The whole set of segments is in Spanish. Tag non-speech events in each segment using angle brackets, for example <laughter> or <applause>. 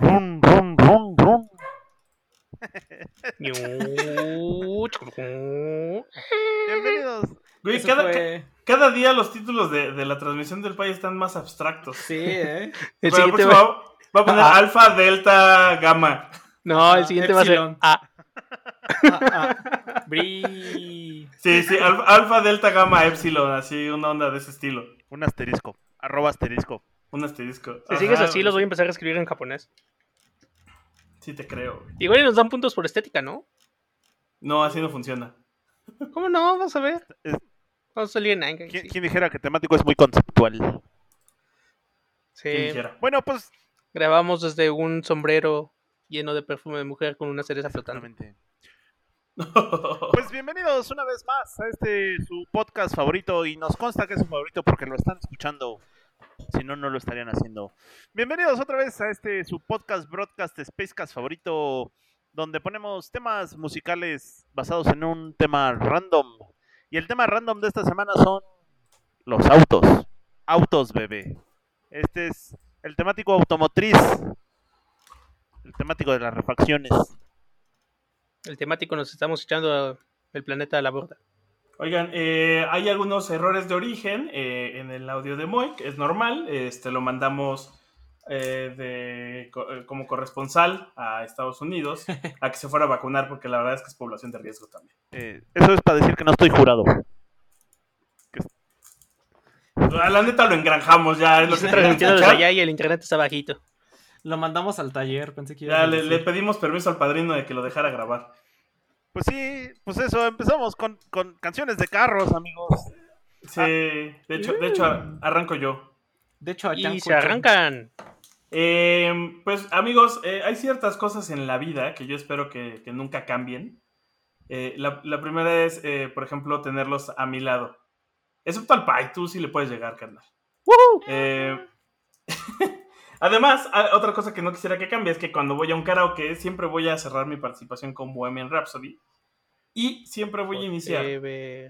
Rum, rum, rum, rum. Bienvenidos. Güey, cada, fue- ca- cada día los títulos de, de la transmisión del país están más abstractos. Sí, ¿eh? El siguiente próximo va... a poner Ah. alfa, delta, gamma. No, el siguiente va a ser. A. Ah, <laughs> ah. Bri. Sí, sí, alfa, alfa, delta, gamma, epsilon, así una onda de ese estilo. Un asterisco. Arroba asterisco. Un asterisco. Si sigues así, los voy a empezar a escribir en japonés. Sí, te creo. güey. Igual y nos dan puntos por estética, ¿no? No, así no funciona. ¿Cómo no? Vamos a ver. Vamos a salir en Nine. ¿Quién, quién dijera que temático es muy conceptual? Sí. Bueno, pues. Grabamos desde un sombrero lleno de perfume de mujer con una cereza flotando. Exactamente. Pues bienvenidos una vez más a este su podcast favorito y nos consta que es su favorito porque lo están escuchando. Si no, no lo estarían haciendo. Bienvenidos otra vez a este su podcast broadcast Spacecast favorito donde ponemos temas musicales basados en un tema random. Y el tema random de esta semana son los autos. Autos, bebé. Este es el temático automotriz. El temático de las refacciones. El temático nos estamos echando el planeta a la borda. Oigan, eh, hay algunos errores de origen eh, en el audio de Moik, es normal, este lo mandamos eh, de, co- eh, como corresponsal a Estados Unidos <laughs> a que se fuera a vacunar porque la verdad es que es población de riesgo también. Eh, eso es para decir que no estoy jurado. A la neta lo engranjamos ya, es lo que Transmitiendo desde escuchar. allá y el internet está bajito. Lo mandamos al taller, pensé que iba Ya a le, le pedimos permiso al padrino de que lo dejara grabar. Pues sí, pues eso, empezamos con, con canciones de carros, amigos. Sí, de hecho, de hecho arranco yo. De hecho, allá Y se arrancan. Eh, pues amigos, eh, hay ciertas cosas en la vida que yo espero que, que nunca cambien. Eh, la, la primera es, eh, por ejemplo, tenerlos a mi lado. Excepto al Pai, tú sí le puedes llegar, carnal. Eh, Además, otra cosa que no quisiera que cambie es que cuando voy a un karaoke siempre voy a cerrar mi participación con Bohemian Rhapsody y siempre voy a iniciar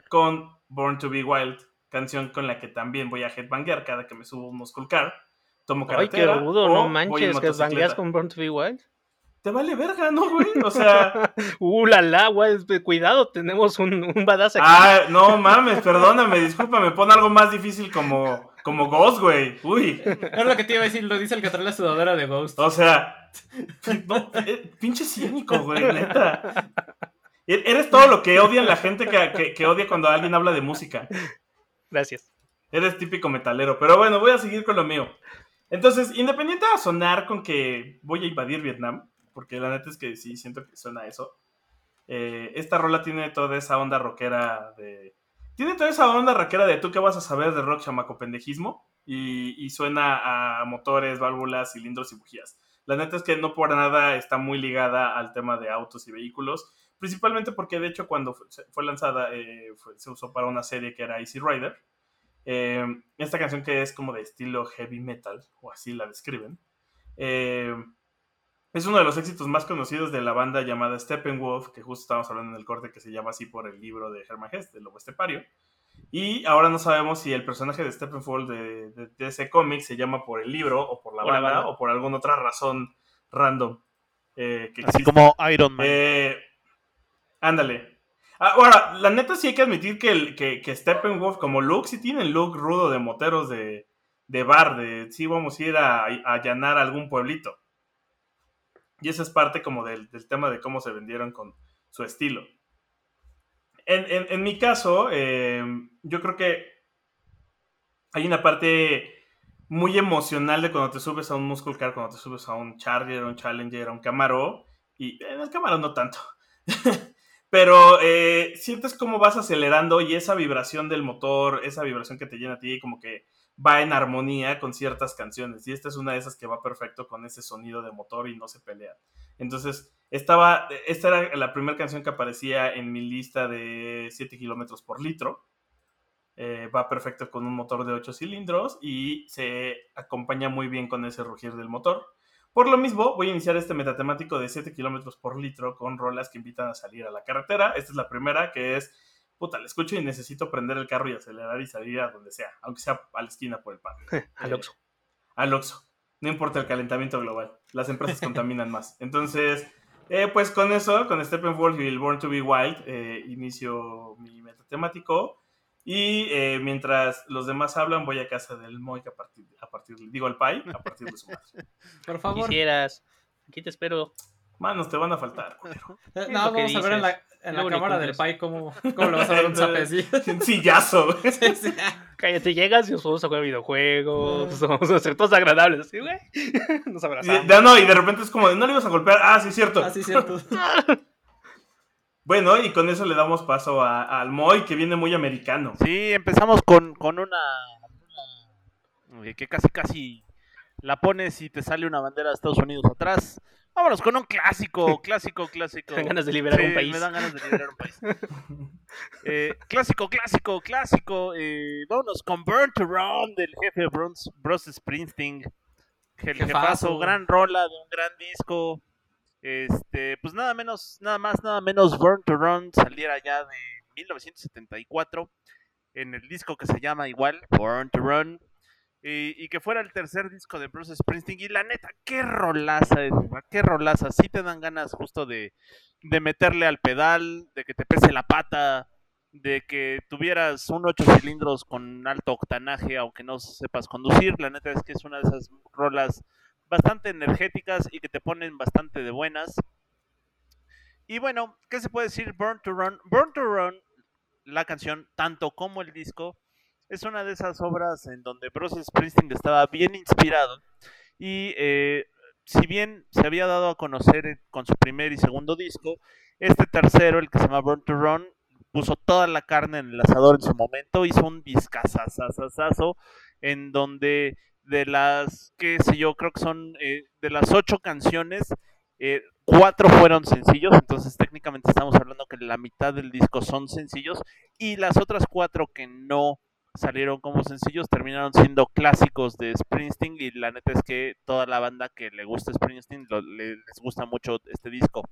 con Born to Be Wild, canción con la que también voy a headbanguear cada que me subo un muscle car. Tomo Ay, qué carretera. rudo, o no manches, que motocicleta. bangueas con Born to Be Wild. Te vale verga, ¿no, güey? O sea, <laughs> Uh, la la, güey, cuidado, tenemos un, un badass aquí. ah, no mames, perdóname, discúlpame, pon algo más difícil como, como Ghost, güey. Uy, Es lo que te iba a decir, lo dice el que trae la sudadera de Ghost. o sea, <laughs> no, eh, pinche cínico, güey, neta. E- Eres todo lo que odian la gente que, que- que odia cuando alguien habla de música. Gracias. Eres típico metalero. Pero bueno, voy a seguir con lo mío. Entonces, independiente a sonar con que voy a invadir Vietnam, porque la neta es que sí siento que suena eso. eh, esta rola tiene toda esa onda rockera de. Tiene toda esa onda rockera de tú que vas a saber de rock chamaco pendejismo. Y, y suena a motores, válvulas, cilindros y bujías. La neta es que no por nada está muy ligada al tema de autos y vehículos. Principalmente porque, de hecho, cuando fue, lanzada, eh, se usó para una serie que era Easy Rider. Eh, esta canción que es como de estilo heavy metal, o así la describen, eh, es uno de los éxitos más conocidos de la banda llamada Steppenwolf, que justo estábamos hablando en el corte, que se llama así por el libro de Hermann Hesse, del Lobo Estepario. Y ahora no sabemos si el personaje de Steppenwolf de, de- de ese cómic se llama por el libro, o por la, banda, o por alguna otra razón random. eh, que Así existe. como Iron Man. Eh, ándale. Ah, Ahora, la neta sí hay que admitir que, el, que, que Steppenwolf como look sí tiene el look rudo de moteros de, de bar, de sí vamos a ir a, a allanar algún pueblito. Y esa es parte como del, tema de cómo se vendieron con su estilo. En mi caso, eh, yo creo que hay una parte muy emocional de cuando te subes a un muscle car, cuando te subes a un Charger, a un Challenger, a un Camaro. Y en el Camaro no tanto. <laughs> Pero eh, sientes cómo vas acelerando y esa vibración del motor, esa vibración que te llena a ti, como que va en armonía con ciertas canciones. Y esta es una de esas que va perfecto con ese sonido de motor y no se pelean. Entonces, esta era la primera canción que aparecía en mi lista de 7 kilómetros por litro. Eh, va perfecto con un motor de 8 cilindros y se acompaña muy bien con ese rugir del motor. Por lo mismo, voy a iniciar este metatemático de 7 kilómetros por litro con rolas que invitan a salir a la carretera. Esta es la primera, que es, puta, la escucho y necesito prender el carro y acelerar y salir a donde sea, aunque sea a la esquina por el pan. <laughs> Al Oxxo. Al Oxxo. No importa el calentamiento global, las empresas contaminan más. Entonces, eh, pues con eso, con Steppenwolf y el Born to be Wild, eh, inicio mi metatemático. Y eh, mientras los demás hablan, voy a casa del Moy a partir, a partir digo al Pai, a partir de su madre. <laughs> Por favor. Quisieras. Aquí te espero. Manos te van a faltar, culero. <laughs> Eh, No, que vamos a ver en la, en la cámara del. Pai cómo, cómo le vas a dar un zapecillo. <laughs> Un sillazo. güey. Sí, sí. Cállate, llegas y nos vamos a jugar videojuegos. Vamos a hacer todos agradables. Así, güey. <laughs> Nos Y, abrazamos. de- no, y de repente es como no le ibas a golpear. Ah, sí, cierto. Es cierto. Bueno, y con eso le damos paso a- al Moy, que viene muy americano. Sí, empezamos con, con una, una, eh, que casi casi la pones y te sale una bandera de Estados Unidos atrás. Vámonos con un clásico, clásico, clásico. Dan ganas de liberar Sí, un país. Me dan ganas de liberar un país. Eh, clásico, clásico, clásico. Eh, vámonos con Burn to Run del jefe Bruce, Bruce Springsteen. El Jefazo. jefazo, gran rola de un gran disco. Este, pues nada menos, nada más, nada menos Burn to Run saliera ya de 1974 en el disco que se llama igual, Born to Run, y, que fuera el tercer disco de Bruce Springsteen. Y la neta, qué rolaza es, qué rolaza. Sí te dan ganas justo de, de meterle al pedal, de que te pese la pata, de que tuvieras un 8 cilindros con alto octanaje, aunque no sepas conducir. La neta es que es una de esas rolas bastante energéticas y que te ponen bastante de buenas. Y bueno, ¿qué se puede decir? Burn to Run. Burn to Run, la canción, tanto como el disco, es una de esas obras en donde Bruce Springsteen estaba bien inspirado. Y eh, si bien se había dado a conocer con su primer y segundo disco, este tercero, el que se llama Burn to Run, puso toda la carne en el asador en su momento, hizo un discazazazazo en donde de las, qué sé yo, creo que son eh, de las ocho canciones, eh, cuatro fueron sencillos, entonces técnicamente estamos hablando que la mitad del disco son sencillos y las otras cuatro que no salieron como sencillos terminaron siendo clásicos de Springsteen y la neta es que toda la banda que le gusta Springsteen lo- le- les gusta mucho este disco.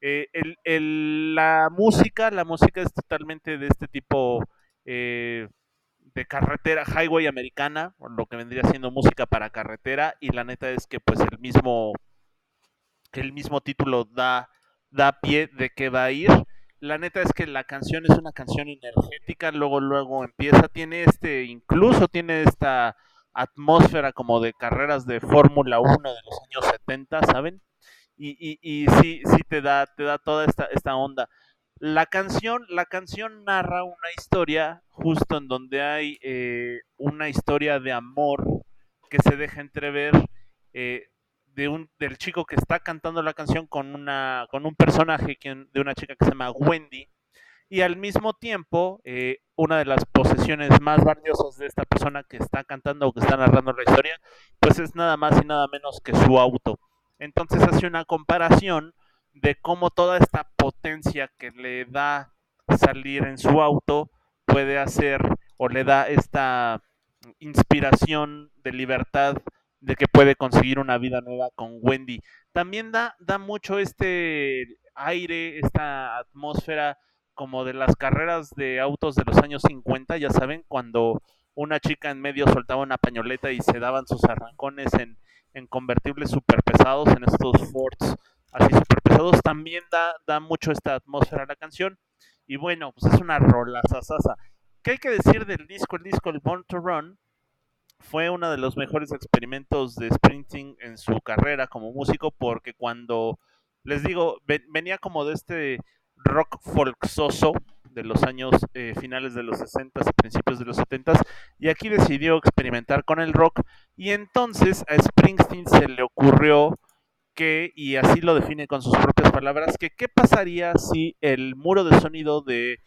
Eh, la música, la música es totalmente de este tipo eh, de carretera, highway americana, lo que vendría siendo música para carretera, y la neta es que pues el mismo, el mismo título da, da pie de qué va a ir. La neta es que la canción es una canción energética, luego luego empieza, tiene este, incluso tiene esta atmósfera como de carreras de Fórmula 1 de los años 70, ¿saben? Y, y, y sí, sí te da, te da toda esta, esta onda. La canción, la canción narra una historia justo en donde hay eh, una historia de amor que se deja entrever eh, de un, del chico que está cantando la canción con una con un personaje de una chica que se llama Wendy. Y al mismo tiempo eh, una de las posesiones más valiosas de esta persona que está cantando o que está narrando la historia pues es nada más y nada menos que su auto. Entonces hace una comparación de cómo toda esta potencia que le da salir en su auto puede hacer o le da esta inspiración de libertad de que puede conseguir una vida nueva con Wendy. También da, da mucho este aire, esta atmósfera como de las carreras de autos de los años 50, ya saben, cuando una chica en medio soltaba una pañoleta y se daban sus arrancones en, en convertibles super pesados, en estos Fords así super pesados, también da, da mucho esta atmósfera a la canción. Y bueno, pues es una rola sasasa. ¿Qué hay que decir del disco? El disco, el Born to Run, fue uno de los mejores experimentos de Springsteen en su carrera como músico, porque cuando, les digo, ven- venía como de este rock folksoso de los años eh, finales de los 60 y principios de los 70 y aquí decidió experimentar con el rock y entonces a Springsteen se le ocurrió que, y así lo define con sus propias palabras, que qué pasaría si el muro de sonido de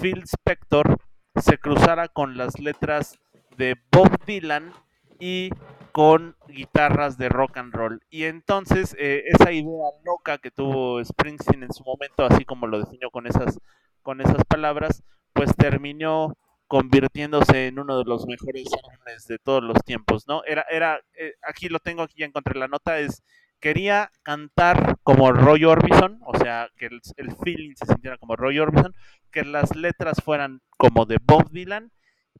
Phil Spector se cruzara con las letras de Bob Dylan y con guitarras de rock and roll. Y entonces eh, esa idea loca que tuvo Springsteen en su momento, así como lo definió con esas, con esas palabras, pues terminó convirtiéndose en uno de los mejores álbumes de todos los tiempos, ¿no? Era, era, eh, aquí lo tengo, aquí ya encontré la nota, es quería cantar como Roy Orbison, o sea, que el, el feeling se sintiera como Roy Orbison, que las letras fueran como de Bob Dylan,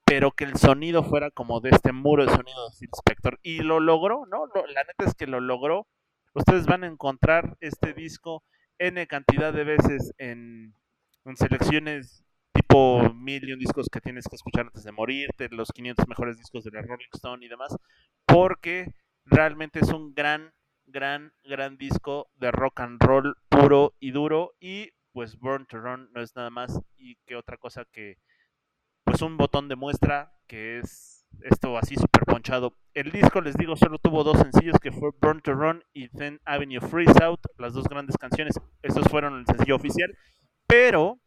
pero que el sonido fuera como de este muro de sonido de Phil Spector. Y lo logró, ¿no? La neta es que lo logró. Ustedes van a encontrar este disco N cantidad de veces en, en selecciones tipo mil y un discos que tienes que escuchar antes de morirte, los 500 mejores discos de la Rolling Stone y demás, porque realmente es un gran, gran, gran disco de rock and roll puro y duro y pues Burn to Run no es nada más y que otra cosa que un botón de muestra que es esto así super ponchado. El disco, les digo, solo tuvo dos sencillos que fue Burn to Run y Then Avenue Freeze Out, las dos grandes canciones, esos fueron el sencillo oficial, pero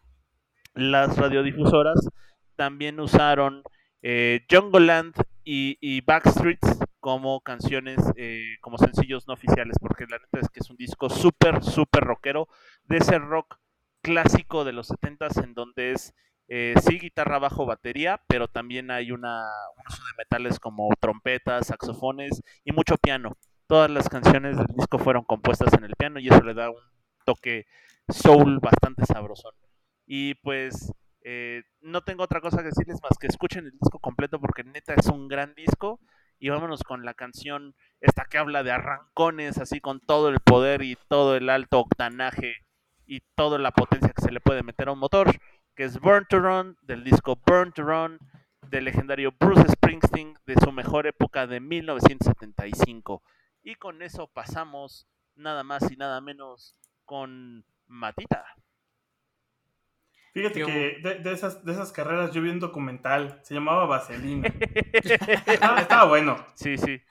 las radiodifusoras también usaron eh, Jungleland y, y Backstreets como canciones, eh, como sencillos no oficiales, porque la neta es que es un disco súper, súper rockero, de ese rock clásico de los 70s en donde es eh, sí guitarra, bajo, batería, pero también hay una, un uso de metales como trompetas, saxofones y mucho piano. Todas las canciones del disco fueron compuestas en el piano y eso le da un toque soul bastante sabrosón. Y pues eh, no tengo otra cosa que decirles más que escuchen el disco completo porque neta es un gran disco. Y vámonos con la canción esta que habla de arrancones, así con todo el poder y todo el alto octanaje y toda la potencia que se le puede meter a un motor, que es Burn to Run, del disco Burn to Run, del legendario Bruce Springsteen, de su mejor época de 1975. Y con eso pasamos nada más y nada menos con Matita. Fíjate que de, de esas, de esas carreras yo vi un documental, se llamaba Vaselina. <laughs> estaba, estaba bueno. Sí, sí.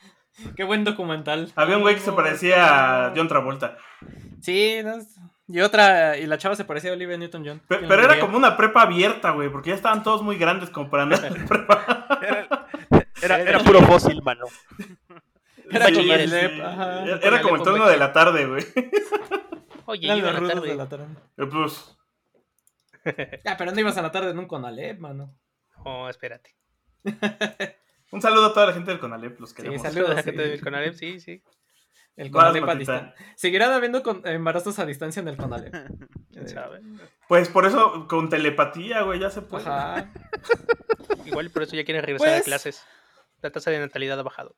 Qué buen documental. Había un güey que se parecía a John Travolta. Sí, no es- y otra, y la chava se parecía a Olivia Newton-John. Pe- ¿Quién Pero era como una prepa abierta, güey, porque ya estaban todos muy grandes como para andar en prepa. Era, era- era puro fósil, mano. <laughs> Era Sí, con sí, Alep, sí. ajá. Era- Con Era como el Alep turno de la tarde, güey. Oye, Eran los la tarde. de la tarde. Eh, Pues, <laughs> Ah, pero no ibas a la tarde en un Conalep, mano. Oh, espérate. un saludo a toda la gente del Conalep, los Sí, queremos. saludos. La <laughs> gente sí. del Conalep, sí, sí. El Conalep a distancia. Seguirán habiendo con- embarazos a distancia en el Conalep. ¿Quién Eh, sabe? Pues por eso, con telepatía, güey, ya se puede. Ajá. <laughs> Igual por eso ya quieren regresar a Pues- clases. La tasa de natalidad ha bajado.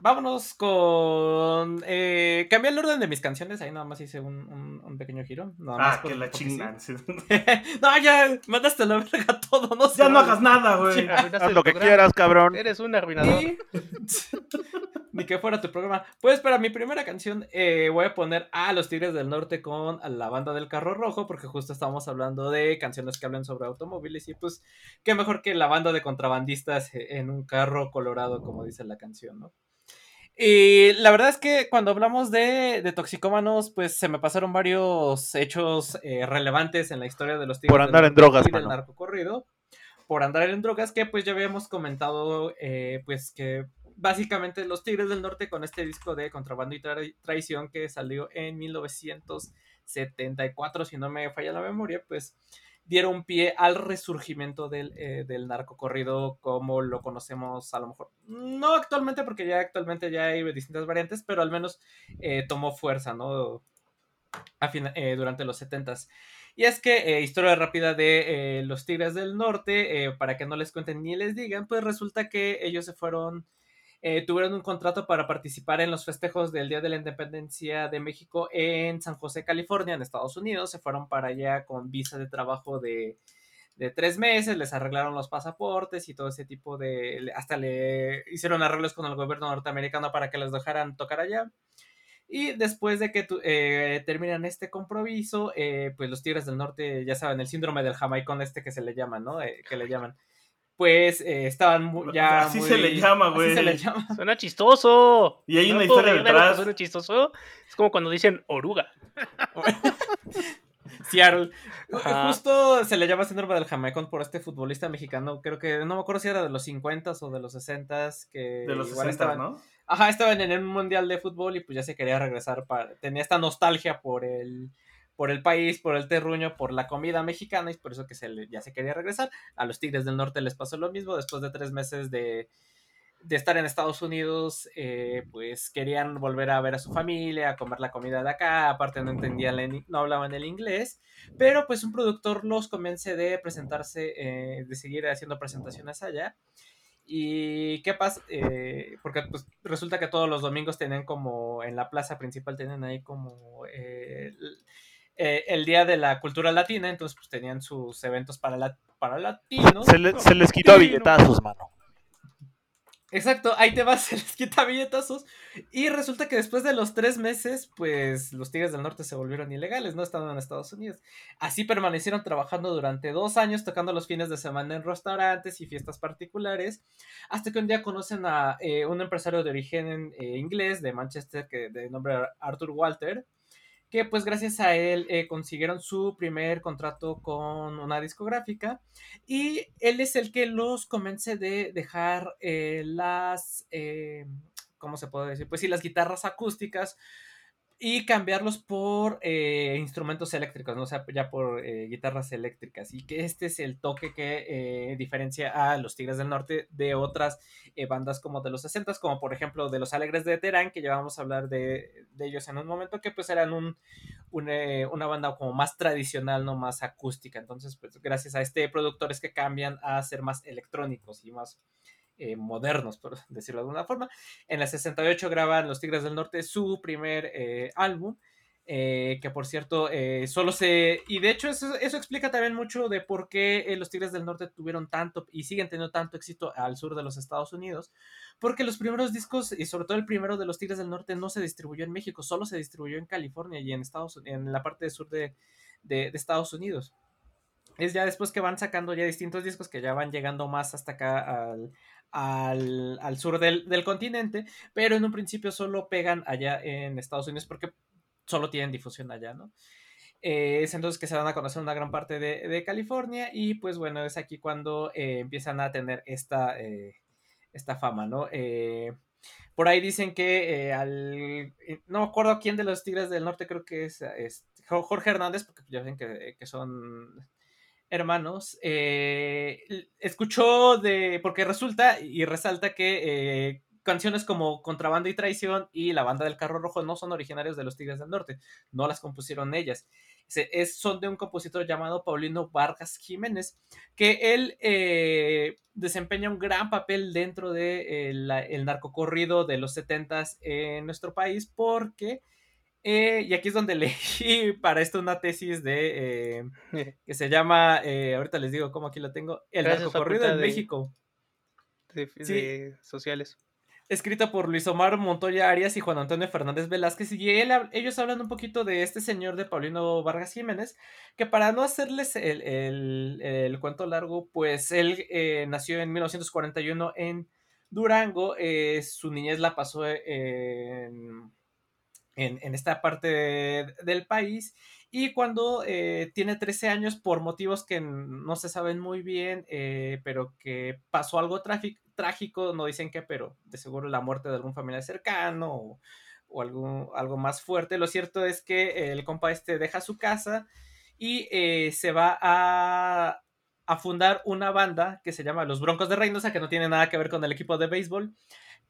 Vámonos con. Eh, cambié el orden de mis canciones. Ahí nada más hice un, un- un pequeño giro. Nada más Ah, por- que la chingan. sí. <laughs> no, ya, mandaste a la verga todo. No sé. Ya no hagas nada, güey. Haz lo que programa. quieras, cabrón. Eres un arruinador. Y- <laughs> Ni que fuera tu programa. Pues para mi primera canción eh, voy a poner a Los Tigres del Norte con la banda del Carro Rojo, porque justo estamos hablando de canciones que hablan sobre automóviles y pues qué mejor que la banda de contrabandistas en un carro colorado, como dice la canción, ¿no? Y la verdad es que cuando hablamos de, de toxicómanos, pues se me pasaron varios hechos eh, relevantes en la historia de los Tigres Por andar en drogas, y del mano. narcocorrido por andar en drogas, que pues ya habíamos comentado, eh, pues que básicamente los Tigres del Norte con este disco de Contrabando y Tra- Traición que salió en 1974, si no me falla la memoria, pues dieron pie al resurgimiento del, eh, del narcocorrido como lo conocemos a lo mejor, no actualmente porque ya actualmente ya hay distintas variantes, pero al menos eh, tomó fuerza, ¿no? A fina- eh, durante los 70s. Y es que, eh, historia rápida de los Tigres del Norte, para que no les cuenten ni les digan, pues resulta que ellos se fueron, eh, tuvieron un contrato para participar en los festejos del Día de la Independencia de México en San José, California, en Estados Unidos. Se fueron para allá con visa de trabajo de, de tres meses, les arreglaron los pasaportes y todo ese tipo de... Hasta le hicieron arreglos con el gobierno norteamericano para que les dejaran tocar allá. Y después de que tu- eh, terminan este compromiso, eh, pues los Tigres del Norte, ya saben, el síndrome del jamaicón este que se le llama, ¿no? Eh, que le llaman. Pues eh, estaban ya Así muy- se le llama, así se güey. le llama. <laughs> Suena chistoso. Y hay No una historia detrás. Suena chistoso. Es como cuando dicen oruga. <laughs> Seattle. Ajá. Justo se le llama síndrome del Jamaicón por este futbolista mexicano, creo que no me acuerdo si era de los 50 o de los 60 que De los igual 60, estaban, ¿no? Ajá, estaban en un mundial de fútbol y pues ya se quería regresar para tenía esta nostalgia por el por el país, por el terruño, por la comida mexicana y por eso que se le- ya se quería regresar. A los Tigres del Norte les pasó lo mismo después de tres meses de, de estar en Estados Unidos, eh, pues querían volver a ver a su familia, a comer la comida de acá, aparte no entendían, no hablaban el inglés, pero pues un productor los convence de presentarse, eh, de seguir haciendo presentaciones allá. ¿Y qué pasa? Eh, porque pues, resulta que todos los domingos tienen como en la plaza principal, tienen ahí como eh, eh, el Día de la Cultura Latina, entonces pues tenían sus eventos para, la, para latinos. Se, le- se les quitó a billetazos, mano. Exacto, ahí te vas, <laughs> se les quita billetazos. Y resulta que después de los tres meses, pues los Tigres del Norte se volvieron ilegales, no estaban en Estados Unidos. Así permanecieron trabajando durante dos años, tocando los fines de semana en restaurantes y fiestas particulares, hasta que un día conocen a eh, un empresario de origen eh, inglés de Manchester, que de nombre Arthur Walter, que pues gracias a él eh, consiguieron su primer contrato con una discográfica y él es el que los convence de dejar eh, las, eh, ¿cómo se puede decir? Pues sí, las guitarras acústicas y cambiarlos por eh, instrumentos eléctricos, ¿no? Sea, ya por eh, guitarras eléctricas. Y que este es el toque que eh, diferencia a los Tigres del Norte de otras bandas como de los 60 como por ejemplo de los Alegres de Terán, que ya vamos a hablar de, de ellos en un momento, que pues eran un, un, una banda como más tradicional, no más acústica. Entonces, pues gracias a este productor es que cambian a ser más electrónicos y más eh, modernos, por <laughs> decirlo de alguna forma. En el 68 graban Los Tigres del Norte su primer eh, álbum. eh, que por cierto, solo se. Y de hecho, eso, explica también mucho de por qué los Tigres del Norte tuvieron tanto y siguen teniendo tanto éxito al sur de los Estados Unidos. Porque los primeros discos, y sobre todo el primero de los Tigres del Norte, no se distribuyó en México, solo se distribuyó en California y en Estados en la parte sur de, de, de Estados Unidos es ya después que van sacando ya distintos discos que ya van llegando más hasta acá al, al, al sur del, del, continente, pero en un principio solo pegan allá en Estados Unidos porque solo tienen difusión allá, ¿no? Eh, es entonces que se van a conocer una gran parte de, de California y pues bueno, es aquí cuando eh, empiezan a tener esta, eh, esta fama, ¿no? por ahí dicen que al... No me acuerdo quién de los Tigres del Norte, creo que es, es Jorge Hernández, porque ya ven que, que son hermanos, eh, escuchó de, porque resulta y resalta que eh, canciones como Contrabando y Traición y La Banda del Carro Rojo no son originarios de los Tigres del Norte, no las compusieron ellas. Es, son de un compositor llamado Paulino Vargas Jiménez, que él eh, desempeña un gran papel dentro de el, el narcocorrido de los 70s en nuestro país, porque eh, y aquí es donde <laughs> leí para esto una tesis de eh, <laughs> que se llama, eh, ahorita les digo cómo aquí lo tengo, El narcocorrido en de, México. De, de sí. sociales. Escrita por Luis Omar Montoya Arias y Juan Antonio Fernández Velázquez. Y él, ellos hablan un poquito de este señor de Paulino Vargas Jiménez, que para no hacerles el, el, el cuento largo, pues él nació en 1941 en Durango. su niñez la pasó en en, esta parte de, del país. Y cuando eh, tiene 13 años, por motivos que no se saben muy bien, eh, pero que pasó algo trágico, no dicen qué, pero de seguro la muerte de algún familiar cercano o, o algo, algo, más fuerte. Lo cierto es que el compa este deja su casa y eh, se va a, a fundar una banda que se llama Los Broncos de Reynosa, que no tiene nada que ver con el equipo de béisbol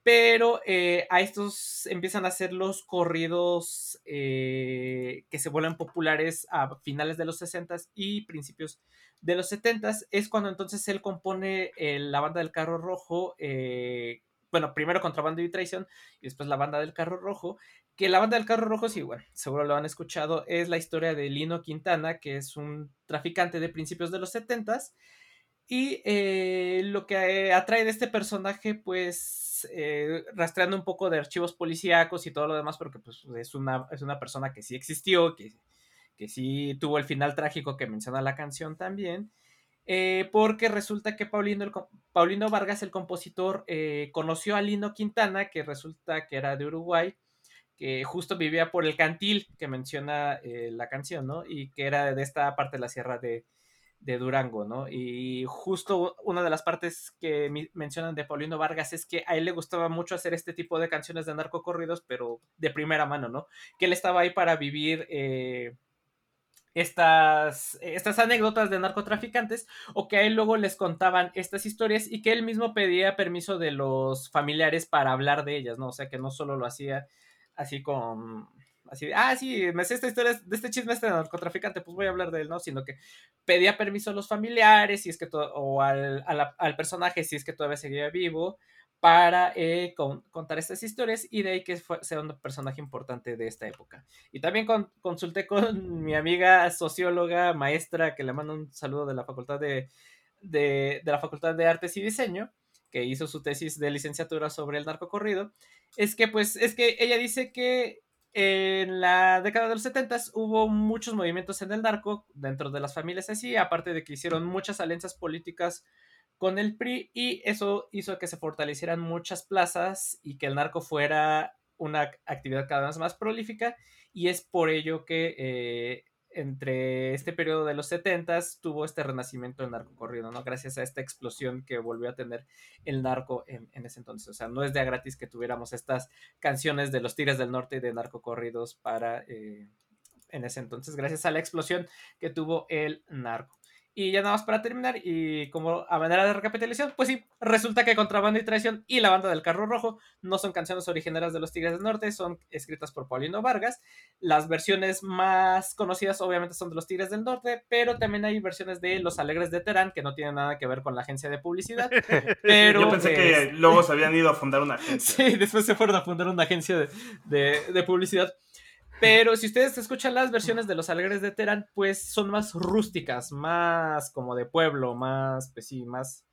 pero eh, a estos empiezan a hacer los corridos eh, que se vuelven populares a finales de los 60s y principios de los 70s. Es cuando entonces él compone eh, la banda del carro rojo, eh, bueno, primero Contrabando y Traición y después la banda del carro rojo. Que la banda del carro rojo, sí, bueno, seguro lo han escuchado, es la historia de Lino Quintana, que es un traficante de principios de los 70s. Y eh, lo que atrae de este personaje, eh, rastreando un poco de archivos policíacos y todo lo demás, porque pues, es, una, es una persona que sí existió, que, que sí tuvo el final trágico que menciona la canción también. Eh, porque resulta que Paulino, Paulino Vargas, el compositor, eh, conoció a Lino Quintana, que resulta que era de Uruguay, que justo vivía por el cantil que menciona la canción, ¿no? Y que era de esta parte de la sierra de, de Durango, ¿no? Y justo una de las partes que mencionan de Paulino Vargas es que a él le gustaba mucho hacer este tipo de canciones de narcocorridos, pero de primera mano, ¿no? Que él estaba ahí para vivir eh, estas, estas anécdotas de narcotraficantes o que a él luego les contaban estas historias y que él mismo pedía permiso de los familiares para hablar de ellas, ¿no? O sea, que no solo lo hacía así con... Así, ah, sí, me sé esta historia de este chisme este narcotraficante, pues voy a hablar de él, ¿no? Sino que pedía permiso a los familiares, si es que o al, al personaje, si es que todavía seguía vivo, para eh, con- contar estas historias y de ahí que fue, sea un personaje importante de esta época. Y también con- consulté con <laughs> mi amiga socióloga, maestra, que le mando un saludo de la Facultad de, de, de la Facultad de Artes y Diseño, que hizo su tesis de licenciatura sobre el narcocorrido, es que pues es que ella dice que en la década de los 70 hubo muchos movimientos en el narco dentro de las familias así, aparte de que hicieron muchas alianzas políticas con el PRI y eso hizo que se fortalecieran muchas plazas y que el narco fuera una actividad cada vez más prolífica y es por ello que eh, entre este periodo de los 70 tuvo este renacimiento del narco corrido, ¿no? Gracias a esta explosión que volvió a tener el narco en, en ese entonces. O sea, no es de a gratis que tuviéramos estas canciones de los Tigres del Norte y de narcocorridos para eh, en ese entonces, gracias a la explosión que tuvo el narco. Y ya nada más para terminar, y como a manera de recapitulación, pues sí, resulta que Contrabando y Traición y la banda del Carro Rojo no son canciones originarias de los Tigres del Norte, son escritas por Paulino Vargas. Las versiones más conocidas obviamente son de los Tigres del Norte, pero también hay versiones de Los Alegres de Terán, que no tienen nada que ver con la agencia de publicidad. <laughs> Pero Yo pensé que es- luego se habían ido a fundar una agencia. <laughs> Sí, después se fueron a fundar una agencia de, de- de publicidad. Pero si ustedes escuchan las versiones de los alegres de Terán, pues son más rústicas, más como de pueblo, más, pues sí, más,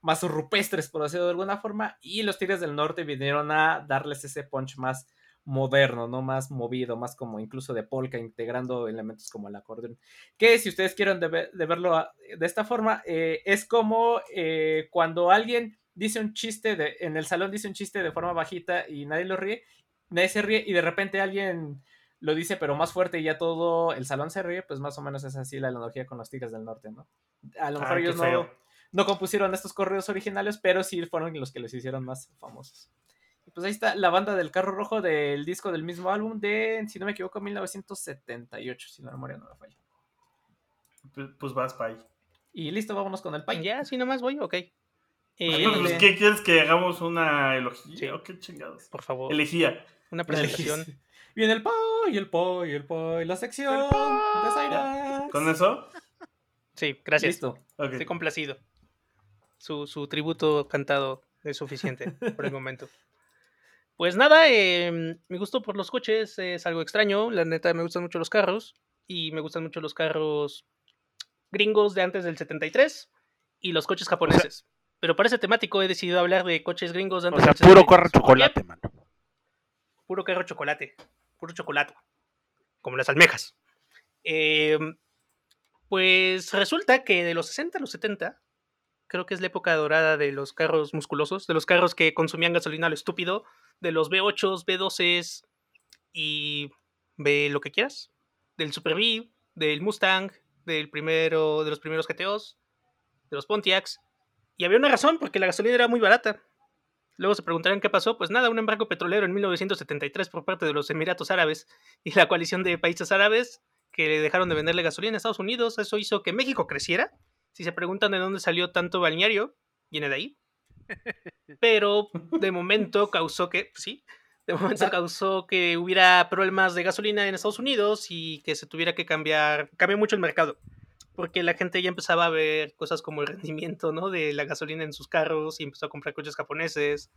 más rupestres, por decirlo de alguna forma. Y los Tigres del Norte vinieron a darles ese punch más moderno, ¿no? Más movido, más como incluso de polka, integrando elementos como el acordeón. Que si ustedes quieren de, ver- de verlo a- de esta forma, eh, es como eh, cuando alguien dice un chiste, de, en el salón dice un chiste de forma bajita y nadie lo ríe, nadie se ríe y de repente alguien lo dice pero más fuerte y ya todo el salón se ríe, pues más o menos es así la analogía con los Tigres del Norte, ¿no? A lo mejor Ay, qué ellos no, no compusieron estos correos originales, pero sí fueron los que los hicieron más famosos. Y pues ahí está la banda del carro rojo del disco del mismo álbum de, si no me equivoco, 1978, si la memoria no me falla. Pues, pues vas, Pai. Y listo, vámonos con el pay. Ya, así nomás voy, ok. Eh, <laughs> Pues, ¿Qué quieres que hagamos una elogía Sí. o qué chingados? por favor, Elegía. Una presentación. <laughs> Viene el pay, el pay, el pay, la sección de Cyrax. ¿Con eso? Sí, gracias. Listo. Estoy complacido. Su, su tributo cantado es suficiente por el momento. <laughs> Pues nada, eh, mi gusto por los coches es algo extraño. La neta, me gustan mucho los carros. Y me gustan mucho los carros gringos de antes del 73 y los coches japoneses. Pero para ese temático he decidido hablar de coches gringos de O antes sea, del puro 73. corre chocolate, mano. Puro carro chocolate. Puro chocolate. Como las almejas. Eh, pues resulta que de los 60 a los 70, creo que es la época dorada de los carros musculosos, de los carros que consumían gasolina a lo estúpido, de los V8s, V12s y ve lo que quieras, del Super V, del Mustang, del primero, de los primeros GTOs, de los Pontiacs. Y había una razón, porque la gasolina era muy barata. Luego se preguntarán qué pasó. Pues nada, un embargo petrolero en 1973 por parte de los Emiratos Árabes y la coalición de países árabes que le dejaron de venderle gasolina a Estados Unidos. Eso hizo que México creciera. Si se preguntan de dónde salió tanto balneario, viene de ahí. Pero de momento causó que, pues sí, de momento causó que hubiera problemas de gasolina en Estados Unidos y que se tuviera que cambiar, cambió mucho el mercado. Porque la gente ya empezaba a ver cosas como el rendimiento ¿no? de la gasolina en sus carros y empezó a comprar coches japoneses.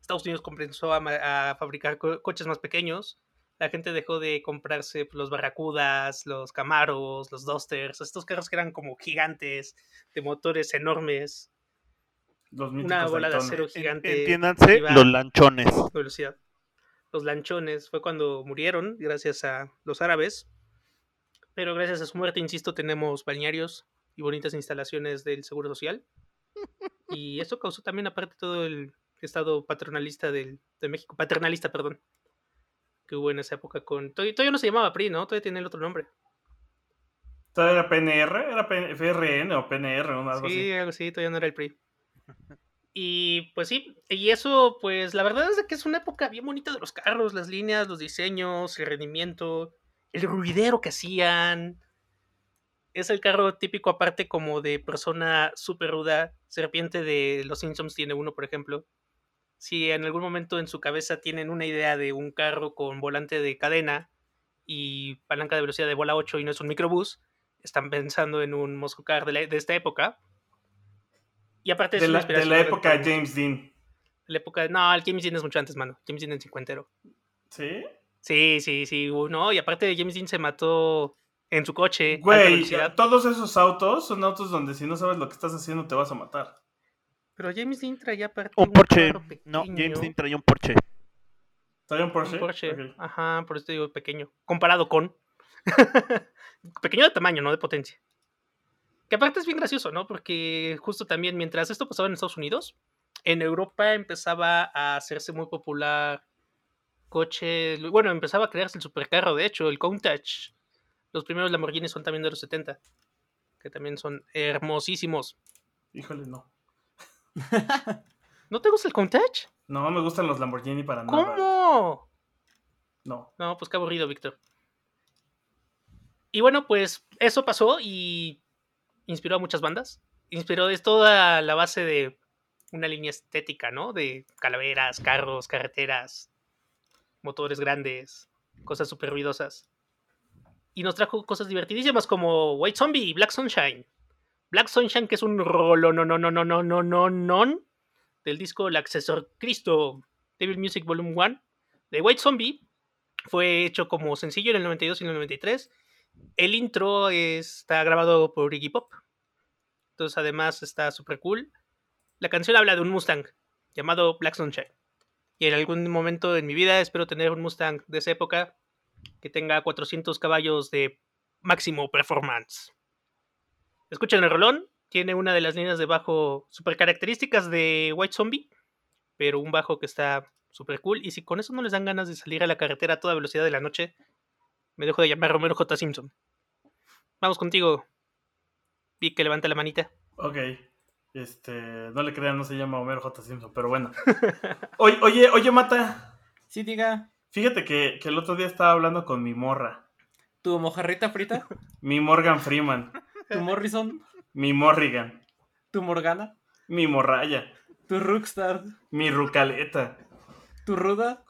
Estados Unidos comenzó a, fabricar co- coches más pequeños. La gente dejó de comprarse pues, los Barracudas, los Camaros, los Dusters, estos carros que eran como gigantes, de motores enormes, Los una bola de acero gigante. Entiéndanse, los lanchones. velocidad. Los lanchones fue cuando murieron, gracias a los árabes. Pero gracias a su muerte, insisto, tenemos balnearios y bonitas instalaciones del Seguro Social. Y eso causó también, aparte, todo el estado patronalista del, de México, paternalista, perdón, que hubo en esa época con... Todavía, todavía no se llamaba PRI, ¿no? Todavía tiene el otro nombre. ¿Todavía era PNR? ¿Era PN FRN o PNR o algo Sí, así? algo así, todavía no era el PRI. <laughs> Y pues sí, y eso, pues la verdad es que es una época bien bonita de los carros, las líneas, los diseños, el rendimiento, el ruidero que hacían. Es el carro típico aparte como de persona súper ruda. Serpiente de Los Simpsons tiene uno, por ejemplo. Si en algún momento en su cabeza tienen una idea de un carro con volante de cadena y palanca de velocidad de bola 8 y no es un microbús, están pensando en un muscle car de, la- de esta época. Y aparte es De la, de la época de James Dean. la época. No, el James Dean es mucho antes, mano. James Dean en cincuentero. ¿Sí? Sí, sí, sí. No, y aparte James Dean se mató en su coche. Güey, todos esos autos son autos donde si no sabes lo que estás haciendo te vas a matar. Pero James Dean traía aparte Un Porsche. carro No, James Dean traía un Porsche. ¿Traía un Porsche? Un Porsche. Ajá, por eso te digo pequeño. Comparado con. <laughs> pequeño de tamaño, no de potencia. Que aparte es bien gracioso, ¿no? Porque justo también mientras esto pasaba en Estados Unidos, en Europa empezaba a hacerse muy popular coche. Bueno, empezaba a crearse el supercarro, de hecho, el Countach. Los primeros Lamborghini son también de los 70. Que también son hermosísimos. Híjole, no. ¿No te gusta el Countach? No me gustan los Lamborghini para nada. ¿Cómo? No. No, pues qué aburrido, Víctor. Y bueno, pues eso pasó y inspiró a muchas bandas. Inspiró, es toda la base de una línea estética, ¿no? De calaveras, carros, carreteras, motores grandes, cosas súper ruidosas. Y nos trajo cosas divertidísimas como White Zombie Black Sunshine. Black Sunshine, que es un rolo no no no no no no no no del disco El Accesor Cristo, Devil Music Volume 1 de White Zombie fue hecho como sencillo en el 92 y en el 93. El intro está grabado por Iggy Pop. Entonces, además, está súper cool. La canción habla de un Mustang llamado Black Sunshine. Y en algún momento en mi vida espero tener un Mustang de esa época que tenga 400 caballos de máximo performance. Escuchen el rolón. Tiene una de las líneas de bajo super características de White Zombie, pero un bajo que está super cool. Y si con eso no les dan ganas de salir a la carretera a toda velocidad de la noche, me dejo de llamar Romero J. Simpson. Vamos contigo. Vi que levanta la manita. Ok. Este, no le crean, no se llama Homero J. Simpson, pero bueno. <laughs> Oye, oye, oye, Mata. Sí, diga. Fíjate que, que el otro día estaba hablando con mi morra. ¿Tu mojarrita frita? <laughs> Mi Morgan Freeman. ¿Tu Morrison? Mi Morrigan. ¿Tu Morgana? Mi Morraya. ¿Tu Rockstar? Mi Rucaleta. ¿Tu Ruda?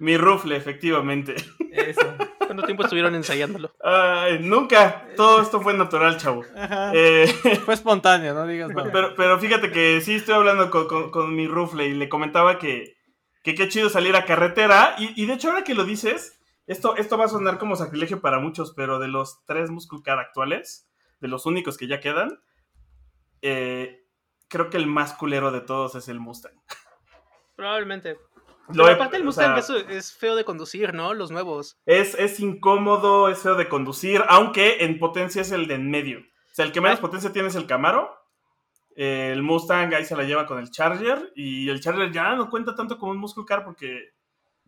Mi Rufle, efectivamente. Eso. ¿Cuánto tiempo estuvieron ensayándolo? Ay, nunca. Todo esto fue natural, chavo. Ajá. Eh, <laughs> Fue espontáneo, no digas nada. pero, pero fíjate que sí estoy hablando con, con- con mi Rufle y le comentaba que, que qué chido salir a carretera. Y, y de hecho, ahora que lo dices, esto, esto va a sonar como sacrilegio para muchos, pero de los tres Muscle Car actuales, de los únicos que ya quedan, eh, creo que el más culero de todos es el Mustang. Probablemente. Lo Pero he- aparte el o Mustang sea, es, es feo de conducir, ¿no? Los nuevos. Es, es incómodo, es feo de conducir, aunque en potencia es el de en medio. O sea, el que menos Ay. potencia tiene es el Camaro. eh, el Mustang ahí se la lleva con el Charger. Y el Charger ya no cuenta tanto como un Muscle Car porque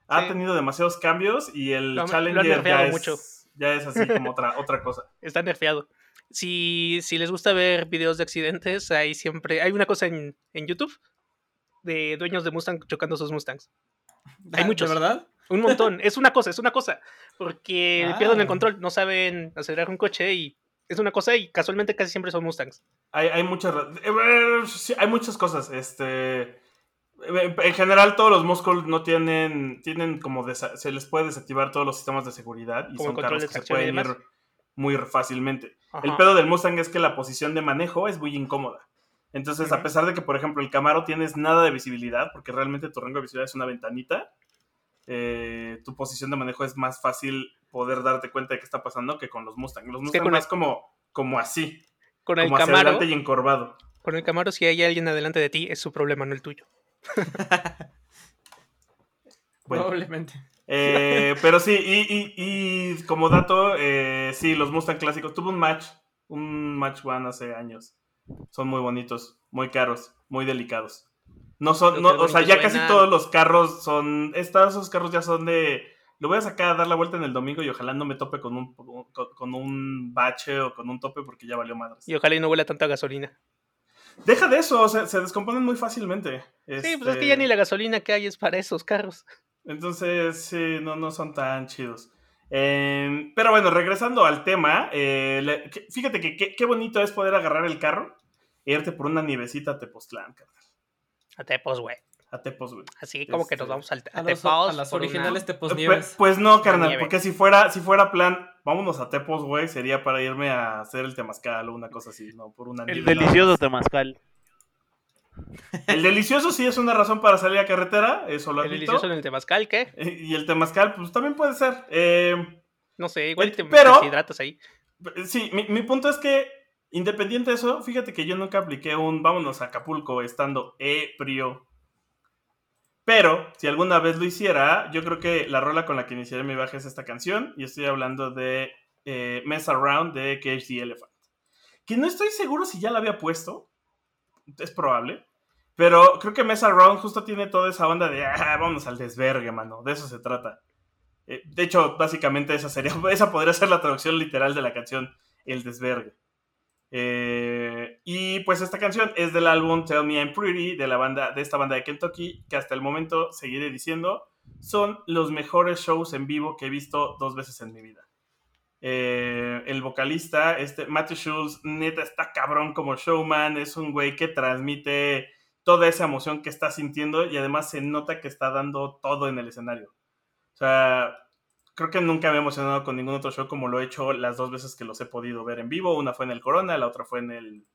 ha Sí. tenido demasiados cambios. Y el Lo lo Challenger ya es, ya es así como otra, <laughs> otra cosa. Está nerfeado. Si, si les gusta ver videos de accidentes, hay siempre. Hay una cosa en, en YouTube de dueños de Mustang chocando sus Mustangs. Hay Ah, muchos. ¿De verdad? Un montón. es una cosa, es una cosa. Porque Ah. pierden el control, no saben acelerar un coche y es una cosa y casualmente casi siempre son Mustangs. Hay, hay muchas eh, sí, hay muchas cosas. Este. En general, todos los Muscle no tienen. Tienen como. desa- se les puede desactivar todos los sistemas de seguridad. Y Como son carros que se pueden ir muy fácilmente. El pedo del Mustang es que la posición de manejo es muy incómoda. Entonces, a pesar de que, por ejemplo, el Camaro tienes nada de visibilidad, porque realmente tu rango de visibilidad es una ventanita, eh, tu posición de manejo es más fácil poder darte cuenta de qué está pasando que con los Mustang. Los Mustang más el- como, como así, Con el como hacia adelante y encorvado. con el Camaro, si hay alguien adelante de ti, es su problema, no el tuyo. <laughs> Bueno, Probablemente. eh, pero sí, y, y- y como dato, eh, sí, los Mustang clásicos. Tuve un match, un match one hace años. Son muy bonitos, muy caros, muy delicados. No son, no, o sea, ya casi todos los carros son, estos, esos carros ya son de lo voy a sacar a dar la vuelta en el domingo y ojalá no me tope con un, con, con un bache o con un tope porque ya valió madres. Y ojalá y no huela tanta gasolina. Deja de eso, se, se descomponen muy fácilmente. Sí, pues es que ya ni Este, la gasolina que hay es para esos carros. Entonces, sí, no, no son tan chidos. Eh, pero bueno, regresando al tema, eh, le- que- fíjate que qué- bonito es poder agarrar el carro e irte por una nievecita a Tepoztlán, carnal. A Tepos, güey. A Tepos, güey. Así como que Este, nos vamos al, a, A, los- Tepos. a las por una- originales Pues, Teposnieves. pues no, carnal, porque si fuera, si fuera plan, vámonos a Tepos, güey, sería para irme a hacer el temazcal o una cosa así, ¿no? Por una El nieve, delicioso temazcal. El delicioso sí es una razón para salir a carretera, eso lo El admito. delicioso en el Temazcal, ¿qué? Y el temazcal, pues también puede ser. Eh, No sé, igual Eh, te pero- deshidratas ahí. Sí, mi, mi punto es que, independiente de eso, fíjate que yo nunca apliqué un vámonos a Acapulco estando ebrio. Pero, si alguna vez lo hiciera, yo creo que la rola con la que iniciaré mi viaje es esta canción. Y estoy hablando de eh, Mess Around de Cage the Elephant. Que no estoy seguro si ya la había puesto. Es probable. Pero creo que Mess Around justo tiene toda esa onda de, ah, vámonos al desvergue, mano. De eso se trata. Eh, de hecho, básicamente esa sería, <laughs> esa podría ser la traducción literal de la canción El Desvergue. Eh, y pues esta canción es del álbum Tell Me I'm Pretty de la banda de esta banda de Kentucky que hasta el momento seguiré diciendo son los mejores shows en vivo que he visto dos veces en mi vida. Eh, el vocalista, este Matthew Schultz, neta está cabrón como showman, es un güey que transmite toda esa emoción que está sintiendo y además se nota que está dando todo en el escenario. O sea, creo que nunca me he emocionado con ningún otro show como lo he hecho las dos veces que los he podido ver en vivo. Una fue en el Corona, la otra fue en el,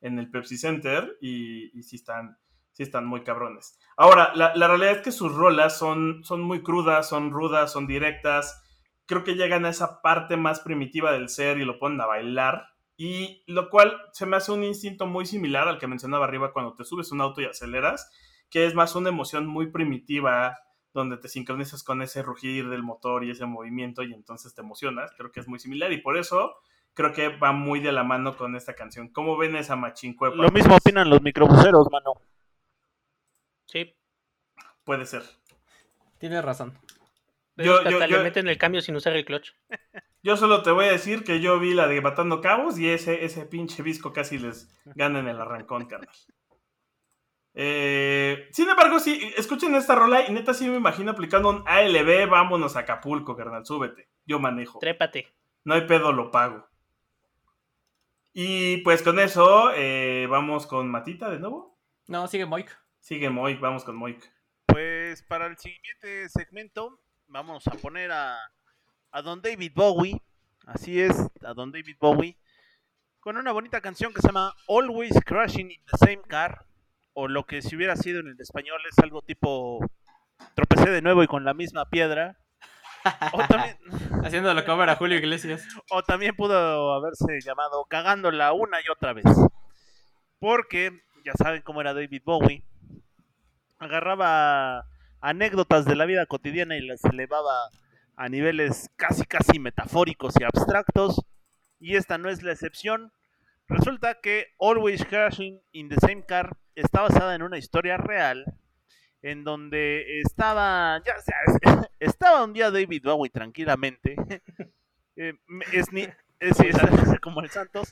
en el Pepsi Center y, sí, están, sí están muy cabrones. Ahora, la, la realidad es que sus rolas son, son muy crudas, son rudas, son directas. Creo que llegan a esa parte más primitiva del ser y lo ponen a bailar. Y lo cual se me hace un instinto muy similar al que mencionaba arriba cuando te subes a un auto y aceleras, que es más una emoción muy primitiva, donde te sincronizas con ese rugir del motor y ese movimiento y entonces te emocionas. Creo que es muy similar y por eso creo que va muy de la mano con esta canción. ¿Cómo ven esa machincuepa? Lo mismo opinan los microbuseros, mano. Sí. Puede ser. Tienes razón. Yo- hasta yo- le meten el cambio sin usar el clutch. Yo solo te voy a decir que yo vi la de Matando Cabos y ese, ese pinche visco casi les gana en el arrancón, carnal. Eh, sin embargo, sí, escuchen esta rola y neta sí me imagino aplicando un ALB, vámonos a Acapulco, carnal, súbete. Yo manejo. Trépate. No hay pedo, lo pago. Y pues con eso, eh, vamos con Matita de nuevo. No, sigue Moik. Sigue Moik, vamos con Moik. Pues para el siguiente segmento vamos a poner a, a Don David Bowie. Así es, a Don David Bowie. Con una bonita canción que se llama Always Crashing in the Same Car. O lo que si hubiera sido en el español es algo tipo Tropecé de nuevo y con la misma piedra. O también, <laughs> Haciendo la cover a Julio Iglesias. o también pudo haberse llamado Cagándola una y otra vez. Porque ya saben cómo era David Bowie. Agarraba anécdotas de la vida cotidiana y las elevaba a niveles casi casi metafóricos y abstractos. Y esta no es la excepción. Resulta que Always Crashing in the Same Car está basada en una historia real en donde estaba, ya <laughs> estaba un día David Bowie tranquilamente. <laughs> Eh, es- <laughs> como el Santos.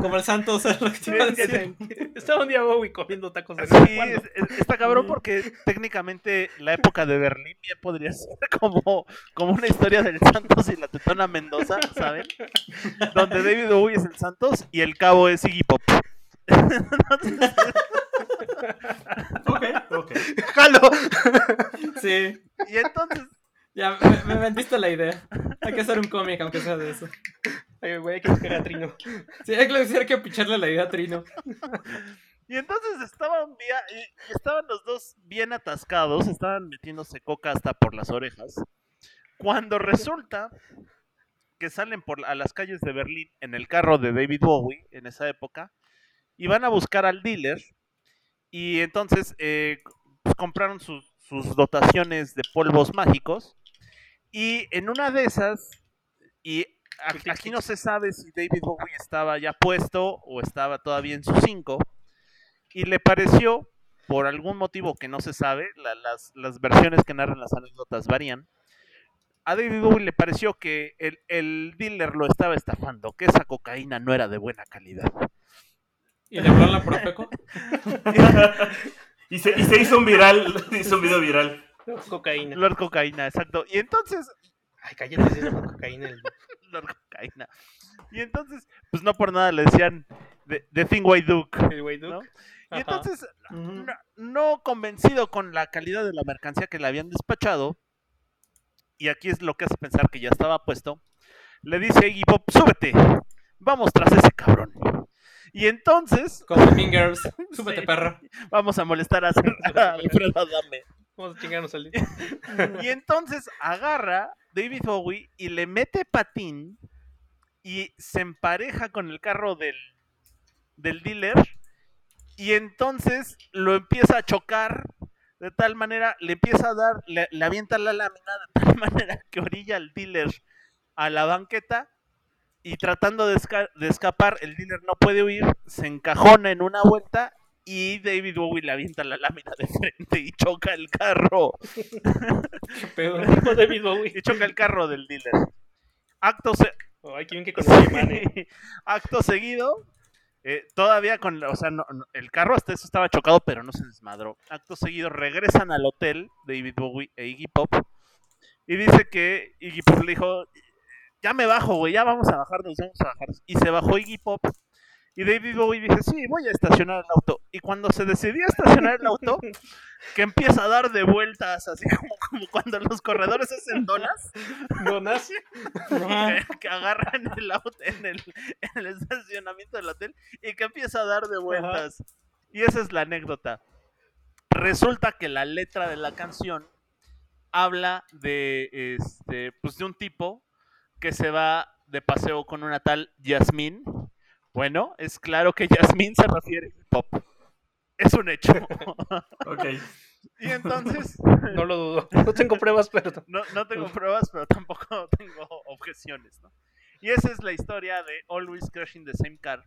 Como el Santos, es lo que te iba a Sí, decir. <laughs> Estaba un día Bowie comiendo tacos de Sí, ¿Cuándo? es- es- está cabrón porque técnicamente la época de Berlín bien podría ser como, como una historia del Santos y la Tetona Mendoza, ¿saben? Donde David Bowie es el Santos y el cabo es Iggy Pop. Ok, ok. <laughs> ¡Jalo! Sí. Y entonces, Ya, me, me vendiste la idea. Hay que hacer un cómic, aunque sea de eso. Ay, güey, hay que buscar a Trino. Sí, hay que, hay que picharle la idea a Trino. y entonces estaban los dos bien atascados, estaban metiéndose coca hasta por las orejas, cuando resulta que salen por, a las calles de Berlín en el carro de David Bowie en esa época y van a buscar al dealer y entonces eh, pues, compraron sus dotaciones de polvos mágicos y en una de esas y aquí no se sabe si David Bowie estaba ya puesto o estaba todavía en sus 5 y le pareció por algún motivo que no se sabe la- las, las versiones que narran las anécdotas varían a David Bowie le pareció que el, el dealer lo estaba estafando, que esa cocaína no era de buena calidad. ¿Y le habló a la Profeco? <laughs> <laughs> Y se, y se hizo un viral, <laughs> se hizo un video viral. Cocaína. Lord Cocaína, exacto. Y entonces, Ay, cállate, se llama cocaína. el- <laughs> Lord Cocaína. Y entonces, pues no por nada le decían The, the Thing White Duke. El güey Duke. ¿no? Y entonces, no, no convencido con la calidad de la mercancía que le habían despachado, y aquí es lo que hace pensar que ya estaba puesto, le dice a Iggy Pop, súbete, vamos tras ese cabrón. Y entonces, Como en Mean Girls. <laughs> Súbete, Sí. perro. vamos a molestar a, a <laughs> Alfredo Adame. Vamos a chingarnos al <laughs> Y entonces agarra David Bowie y le mete patín y se empareja con el carro del, del dealer y entonces lo empieza a chocar de tal manera, le empieza a dar, le, le avienta la lámina de tal <laughs> manera que orilla al dealer a la banqueta y tratando de, esca- de escapar, el dealer no puede huir, se encajona en una vuelta y David Bowie le avienta la lámina de frente y choca el carro. ¿Qué pedo? <laughs> David Bowie. Y choca el carro del dealer. Acto, se- Ay, qué bien que eh. <laughs> Acto seguido, eh, todavía con, o sea, no- no, el carro hasta eso estaba chocado, pero no se desmadró. Acto seguido regresan al hotel David Bowie e Iggy Pop y dice que Iggy Pop le dijo, ya me bajo, güey, ya vamos a bajarnos, vamos a bajar. Y se bajó Iggy Pop y David Bowie dice, sí, voy a estacionar el auto. Y cuando se decidió a estacionar el auto, que empieza a dar de vueltas, así <laughs> como, como cuando los corredores hacen donas Donas. que, <laughs> que agarran el auto en el, en el estacionamiento del hotel y que empieza a dar de vueltas. Y esa es la anécdota. Resulta que la letra de la canción habla de este pues de un tipo que se va de paseo con una tal Yasmín. Bueno, es claro que Yasmín se refiere a pop. Es un hecho. <laughs> Ok. y entonces No lo dudo. <laughs> No tengo pruebas, pero. no, no tengo pruebas, pero tampoco <laughs> tengo objeciones, ¿no? Y esa es la historia de Always Crashing the Same Car,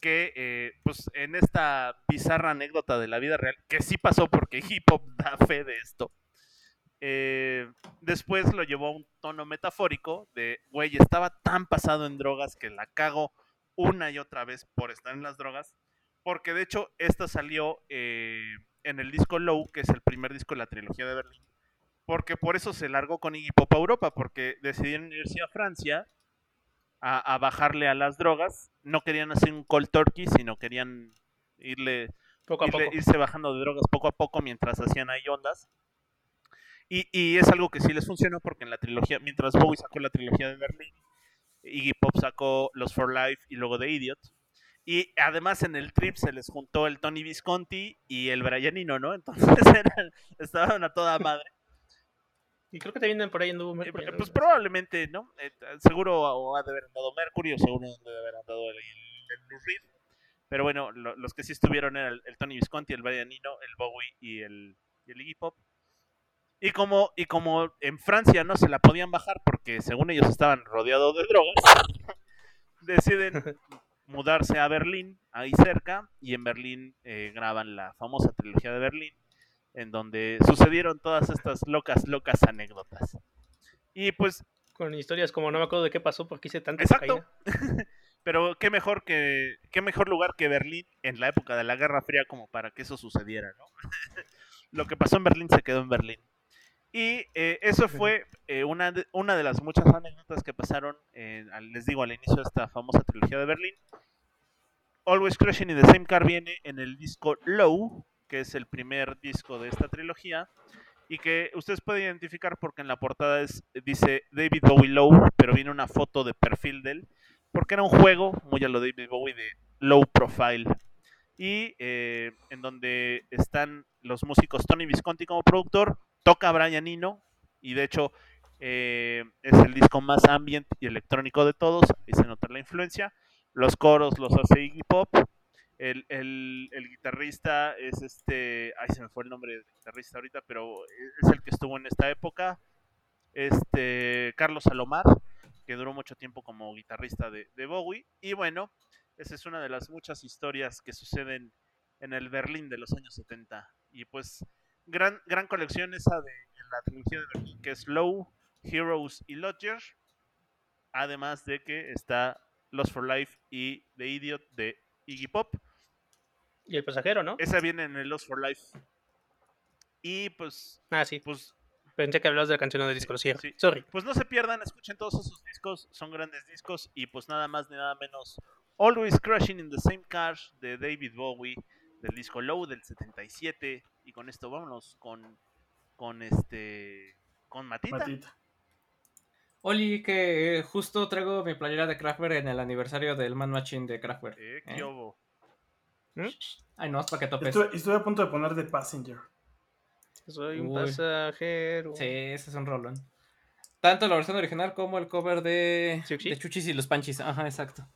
que eh, pues en esta bizarra anécdota de la vida real, que sí pasó porque hip hop da fe de esto, eh, después lo llevó a un tono metafórico de, güey, estaba tan pasado en drogas que la cago una y otra vez por estar en las drogas, porque de hecho esta salió eh, en el disco Low, que es el primer disco de la trilogía de Berlín, porque por eso se largó con Iggy Pop a Europa, porque decidieron irse a Francia a, a bajarle a las drogas. No querían hacer un cold turkey, sino querían irle, Poco a irle- poco. irse bajando de drogas poco a poco mientras hacían ahí ondas. Y, y es algo que sí les funcionó porque en la trilogía, mientras Bowie sacó la trilogía de Berlín, Iggy Pop sacó los For Life y luego The Idiot. Y además en el trip se les juntó el Tony Visconti y el Brianino, ¿no? <laughs> Entonces eran, estaban a toda madre. Y creo que también por ahí anduvo Eh, Mercury. Pues probablemente, ¿no? Eh, seguro o ha de haber andado Mercury o seguro ha de haber andado el, Blue Reed. Pero bueno, lo- los que sí estuvieron eran el, el Tony Visconti, el Brian Eno, el Bowie y el, y el Iggy Pop. Y como, y como en Francia no se la podían bajar porque según ellos estaban rodeados de drogas, <laughs> deciden <laughs> mudarse a Berlín, ahí cerca, y en Berlín eh, graban la famosa trilogía de Berlín, en donde sucedieron todas estas locas, locas anécdotas. Y pues Con historias como no me acuerdo de qué pasó porque hice tanta Exacto. <laughs> Pero qué mejor que qué mejor lugar que Berlín en la época de la Guerra Fría como para que eso sucediera, ¿no? Lo que pasó en Berlín se quedó en Berlín. Y eh, eso fue eh, una, de, una de las muchas anécdotas que pasaron, eh, les digo, al inicio de esta famosa trilogía de Berlín. Always Crashing in the Same Car viene en el disco Low, que es el primer disco de esta trilogía, y que ustedes pueden identificar porque en la portada es, dice David Bowie Low, pero viene una foto de perfil de él, porque era un juego, muy a lo David Bowie, de low profile. Y eh, en donde están los músicos Tony Visconti como productor, toca Brian Eno, y de hecho eh, es el disco más ambient y electrónico de todos, y se nota la influencia. Los coros los hace Iggy Pop. El, el- el guitarrista es este, ay se me fue el nombre del guitarrista ahorita, pero es el que estuvo en esta época, este Carlos Salomar, que duró mucho tiempo como guitarrista de, de Bowie. Y bueno, esa es una de las muchas historias que suceden en el Berlín de los años 70. Y pues, gran, gran colección esa de la trilogía de Berlín, que es Low, Heroes y Lodger. Además de que está Lost for Life y The Idiot de Iggy Pop. Y el pasajero, ¿no? Esa viene en el Lost for Life. Y pues, Ah, sí. pues, Pensé que hablabas de la canción de disco, sí. sí. Sorry. pues no se pierdan, escuchen todos esos discos, son grandes discos. Y pues nada más ni nada menos. Always Crashing in the Same Car de David Bowie, del disco Low del 77. Y con esto vámonos con, con este, con Matita. Matita. Oli, que eh, justo traigo mi playera de Kraftwerk en el aniversario del Man Machine de Kraftwerk. Eh, qué ¿Eh? obo. Ay, no, es para que topes. Estuve, estuve a punto de poner The Passenger. Soy un Uy. pasajero. Sí, ese es un rolón. Tanto la versión original como el cover de, ¿Chuchi? de Chuchis y los Panchis. Ajá, exacto.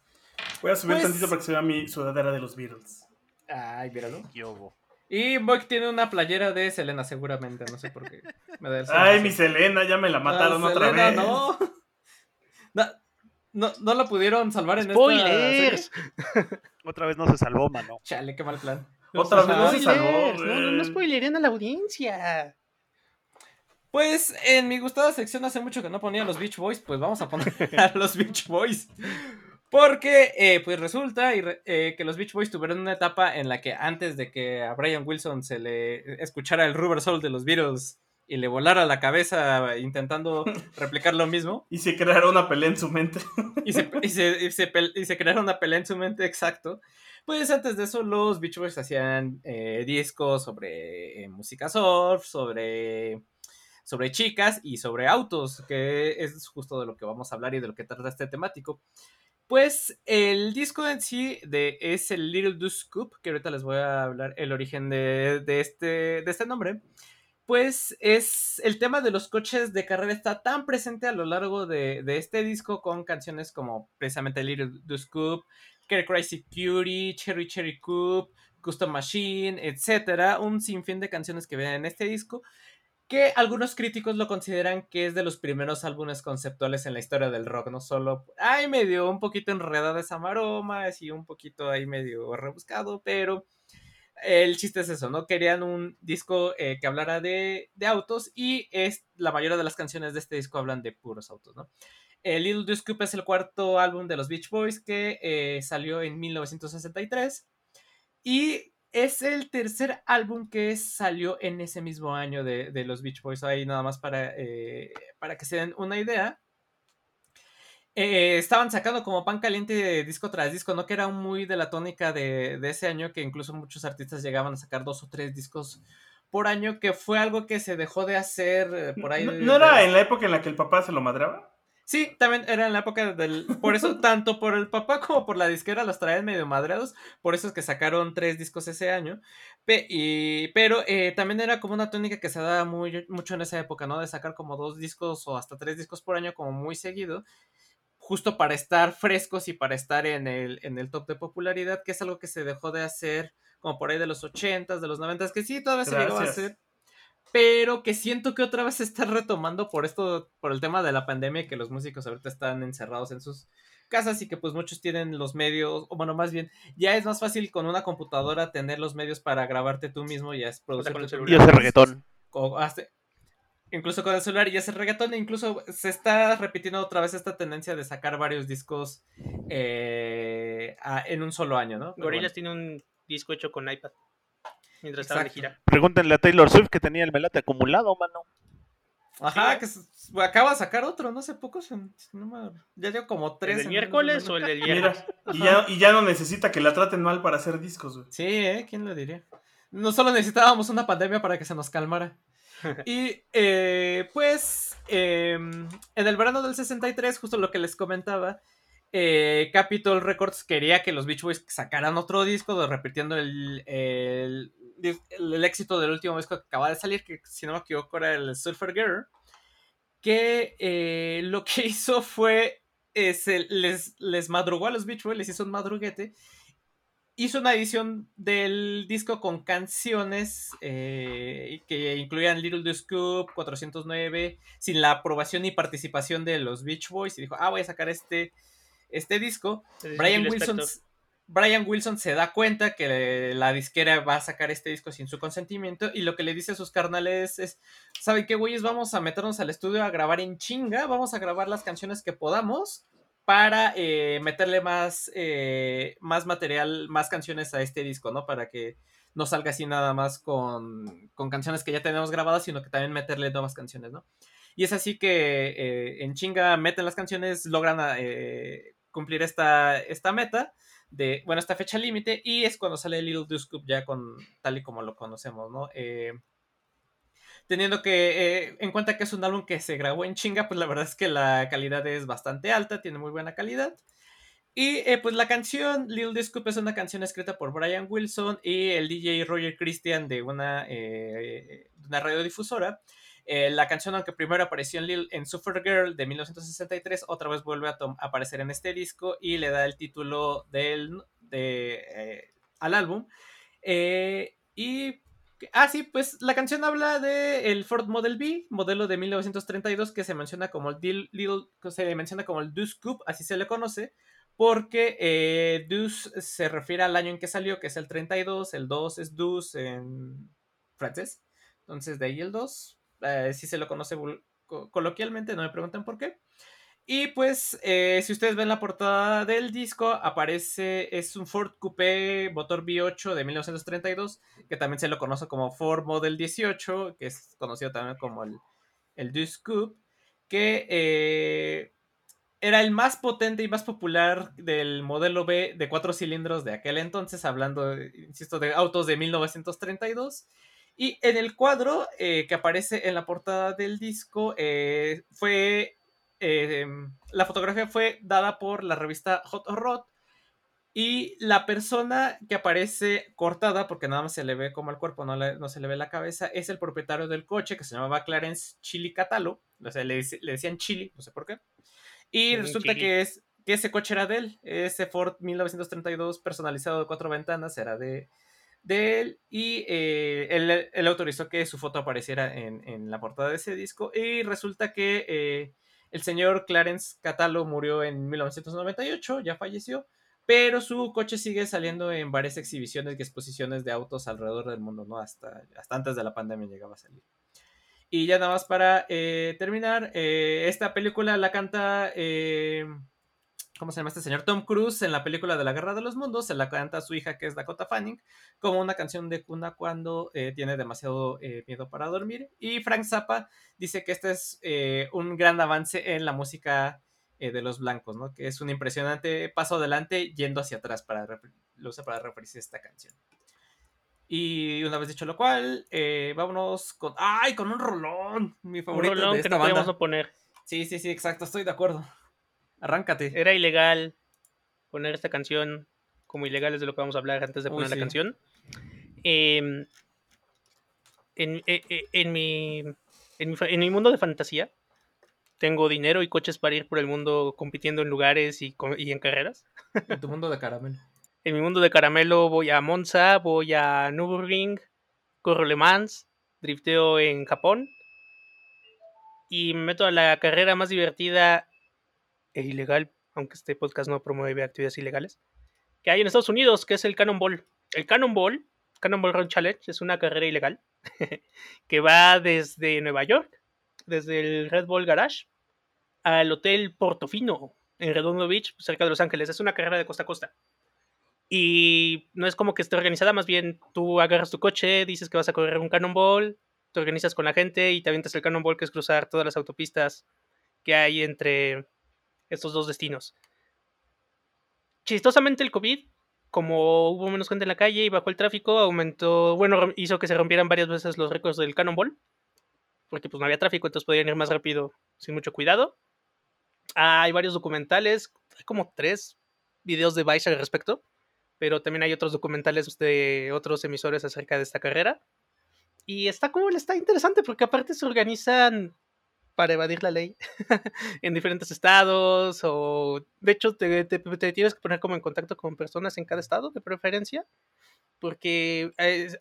Voy a subir Pues- tantito para que se vea mi sudadera de los Beatles. Ay, míralo. Qué obo. Y Moik tiene una playera de Selena, seguramente. No sé por qué. Me da el Ay, mi Selena, ya me la mataron Ah, otra Selena, vez. No. <laughs> no. No, no la pudieron salvar en ¡Spoilers! esta serie? <laughs> Otra vez no se salvó, mano. Chale, qué mal plan. Otra vez no se salvó, Spoilers. No, no, no a la audiencia. Pues en mi gustada sección hace mucho que no ponía a los Beach Boys, pues vamos a poner <laughs> a los Beach Boys. Porque eh, pues resulta y re- eh, que los Beach Boys tuvieron una etapa en la que antes de que a Brian Wilson se le escuchara el Rubber Soul de los Beatles y le volara la cabeza intentando <laughs> replicar lo mismo, Y se creará una pelea en su mente. <laughs> y se, y se, y se y se crearon una pelea en su mente exacto. Pues antes de eso los Beach Boys hacían eh, discos sobre eh, música surf, sobre, sobre chicas y sobre autos, que es justo de lo que vamos a hablar y de lo que trata este temático. Pues el disco en sí de, es el Little Do Scoop, que ahorita les voy a hablar el origen de, de este, de este nombre. Pues es el tema de los coches de carrera está tan presente a lo largo de, de este disco con canciones como precisamente Little Do Scoop, Care Crazy Cutie, Cherry Cherry Coupe, Custom Machine, etcétera, un sinfín de canciones que ven en este disco que algunos críticos lo consideran que es de los primeros álbumes conceptuales en la historia del rock, no solo hay medio un poquito enredada esa maroma, así un poquito ahí medio rebuscado, pero el chiste es eso, ¿no? Querían un disco eh, que hablara de, de autos y es, la mayoría de las canciones de este disco hablan de puros autos, ¿no? El Little Do Scoop es el cuarto álbum de los Beach Boys que eh, salió en 1963 y es el tercer álbum que salió en ese mismo año de, de los Beach Boys. Ahí nada más para, eh, para que se den una idea. Eh, estaban sacando como pan caliente disco tras disco, ¿no? Que era muy de la tónica de, de ese año, que incluso muchos artistas llegaban a sacar dos o tres discos por año, que fue algo que se dejó de hacer eh, por ahí. ¿No, de- no era en la época en la que el papá se lo madraba? Sí, también era en la época del... Por eso, <laughs> tanto por el papá como por la disquera los traían medio madreados. Por eso es que sacaron tres discos ese año. Pe- y- pero eh, también era como una tónica que se daba muy, mucho en esa época, ¿no? De sacar como dos discos o hasta tres discos por año como muy seguido. Justo para estar frescos y para estar en el, en el top de popularidad, que es algo que se dejó de hacer como por ahí de los 80s, de los 90s, que sí, todavía se llegó a hacer pero que siento que otra vez se está retomando por esto, por el tema de la pandemia, y que los músicos ahorita están encerrados en sus casas y que pues muchos tienen los medios, o bueno, más bien, ya es más fácil con una computadora tener los medios para grabarte tú mismo y es producir con el. Y hace reggaetón. o hace- incluso con el celular y hacer reggaetón, e incluso se está repitiendo otra vez esta tendencia de sacar varios discos eh, a- en un solo año, ¿no? Pero Gorillaz bueno. tiene un disco hecho con iPad. Mientras estaba de gira. Pregúntenle a Taylor Swift que tenía el melate acumulado, mano. Ajá, que acaba de sacar otro, no sé, pocos, en- no me- ya dio como ¿El tres. del en miércoles o el del viernes? Mira, y ya, y ya no necesita que la traten mal para hacer discos, güey. Sí, ¿eh? ¿Quién lo diría? No solo necesitábamos una pandemia para que se nos calmara. <laughs> Y eh, pues em, en el verano del 63, justo lo que les comentaba, eh, Capitol Records quería que los Beach Boys sacaran otro disco, de- repitiendo el, el, el- éxito del último disco que acaba de salir, que si no me equivoco era el Surfer Girl, que eh, lo que <laughs> hizo fue, eh, se les, les madrugó a los Beach Boys, les hizo un madruguete, hizo una edición del disco con canciones eh, que incluían Little Do Scoop, 409, sin la aprobación y participación de los Beach Boys, y dijo, ah, voy a sacar este, este disco. Brian Wilson. Brian Wilson se da cuenta que la disquera va a sacar este disco sin su consentimiento y lo que le dice a sus carnales es, ¿saben qué, güeyes? Vamos a meternos al estudio a grabar en chinga, vamos a grabar las canciones que podamos para eh, meterle más, eh, más material, más canciones a este disco, ¿no? Para que no salga así nada más con, con, canciones que ya tenemos grabadas, sino que también meterle nuevas canciones, ¿no? Y es así que eh, en chinga meten las canciones, logran cumplir esta, esta meta bueno, esta fecha límite y es cuando sale Little Scoop ya con tal y como lo conocemos, ¿no? Eh, teniendo que eh, en cuenta que es un álbum que se grabó en chinga, pues la verdad es que la calidad es bastante alta, tiene muy buena calidad. Y eh, pues la canción Little Do Scoop es una canción escrita por Brian Wilson y el DJ Roger Christian de una, de una radiodifusora. Eh, la canción, aunque primero apareció en, Lil, en Supergirl de 1963, otra vez vuelve a aparecer en este disco y le da el título del, eh, al álbum. Eh, y Ah, sí, pues la canción habla del el Ford Model B, modelo de 1932, que se menciona como el Little, se menciona como el Deuce Coupe, así se le conoce, porque eh, Deuce se refiere al año en que salió, que es el 32, el 2 es Deuce en francés, entonces de ahí el 2, eh, si se lo conoce coloquialmente, no me pregunten por qué. Y pues, eh, si ustedes ven la portada del disco, aparece, es un Ford Coupé motor V8 de 1932, que también se lo conoce como Ford Model 18, que es conocido también como el, el Deuce Coupe, que eh, era el más potente y más popular del modelo B de cuatro cilindros de aquel entonces, hablando, insisto, de autos de 1932. Y en el cuadro eh, que aparece en la portada del disco eh, fue. Eh, la fotografía fue dada por la revista Hot Rod. Y la persona que aparece cortada, porque nada más se le ve como el cuerpo, no, no se le ve la cabeza, es el propietario del coche que se llamaba Clarence Chili Catalo. O sea, le, decían Chili, no sé por qué. Y resulta que, es, que ese coche era de él. Ese Ford 1932 personalizado de cuatro ventanas era de, de él y eh, él, autorizó que su foto apareciera en, la portada de ese disco y resulta que eh, el señor Clarence Catalo murió en 1998, ya falleció, pero su coche sigue saliendo en varias exhibiciones y exposiciones de autos alrededor del mundo, ¿no? Hasta, antes de la pandemia llegaba a salir. Y ya nada más para eh, terminar, esta película la canta ¿cómo se llama este señor? Tom Cruise en la película de la Guerra de los Mundos, se la canta a su hija que es Dakota Fanning, como una canción de cuna cuando eh, tiene demasiado eh, miedo para dormir. Y Frank Zappa dice que este es eh, un gran avance en la música de los blancos, ¿no? Que es un impresionante paso adelante yendo hacia atrás para lo usa para referirse a esta canción. Y una vez dicho lo cual, vámonos con. ¡Ay! Con un rolón. Mi favorito. Un rolón de esta que no banda. poner. Sí, sí, sí, exacto, estoy de acuerdo. Arráncate. Era ilegal poner esta canción como ilegal es de lo que vamos a hablar antes de poner la canción. Em, en, e, e, en, mi, en, mi, mundo de fantasía, tengo dinero y coches para ir por el mundo compitiendo en lugares y, y en carreras. <laughs> En tu mundo de caramelo. En mi mundo de caramelo voy a Monza, voy a Nürburgring, corro Le Mans, drifteo en Japón y me meto a la carrera más divertida e ilegal, aunque este podcast no promueve actividades ilegales, que hay en Estados Unidos, que es el Cannonball. El Cannonball, Cannonball Run Challenge, es una carrera ilegal <laughs> que va desde Nueva York, desde el Red Bull Garage, al Hotel Portofino, en Redondo Beach, cerca de Los Ángeles. Es una carrera de costa a costa. Y no es como que esté organizada, más bien tú agarras tu coche, dices que vas a correr un cannonball, te organizas con la gente y te avientas el cannonball, que es cruzar todas las autopistas que hay entre estos dos destinos. Chistosamente el COVID, como hubo menos gente en la calle y bajó el tráfico, aumentó, bueno, hizo que se rompieran varias veces los récords del Cannonball, porque pues no había tráfico, entonces podían ir más rápido sin mucho cuidado. hay varios documentales, hay como tres videos de Vice al respecto, pero también hay otros documentales de otros emisores acerca de esta carrera. Y está como está interesante porque aparte se organizan para evadir la ley <laughs> en diferentes estados o de hecho te, tienes que poner como en contacto con personas en cada estado de preferencia porque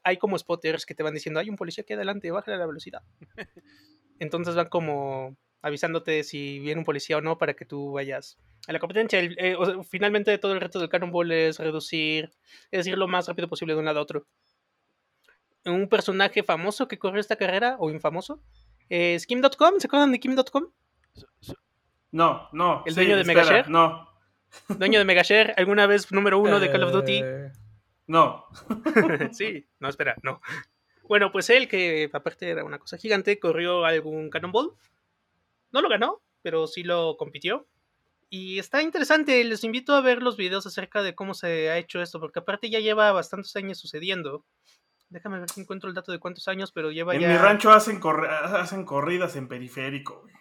hay, como spotters que te van diciendo hay un policía aquí adelante, bájale la velocidad. <laughs> Entonces van como avisándote si viene un policía o no para que tú vayas a la competencia. El- eh, o sea, finalmente todo el reto del Cannonball es reducir, es ir lo más rápido posible de un lado a otro. Un personaje famoso que corrió esta carrera, o infamoso, Kim.com, ¿se acuerdan de Kim.com? No, no. ¿El sí, dueño de espera, Megashare? No, Dueño de Megashare, alguna vez número uno de Call of Duty. Eh, no. <laughs> sí, no, espera, no. Bueno, pues él, que aparte era una cosa gigante, corrió algún Cannonball. No lo ganó, pero sí lo compitió. Y está interesante, les invito a ver los videos acerca de cómo se ha hecho esto, porque aparte ya lleva bastantes años sucediendo. Déjame ver si encuentro el dato de cuántos años, pero lleva En ya... mi rancho hacen, hacen corridas en periférico, güey.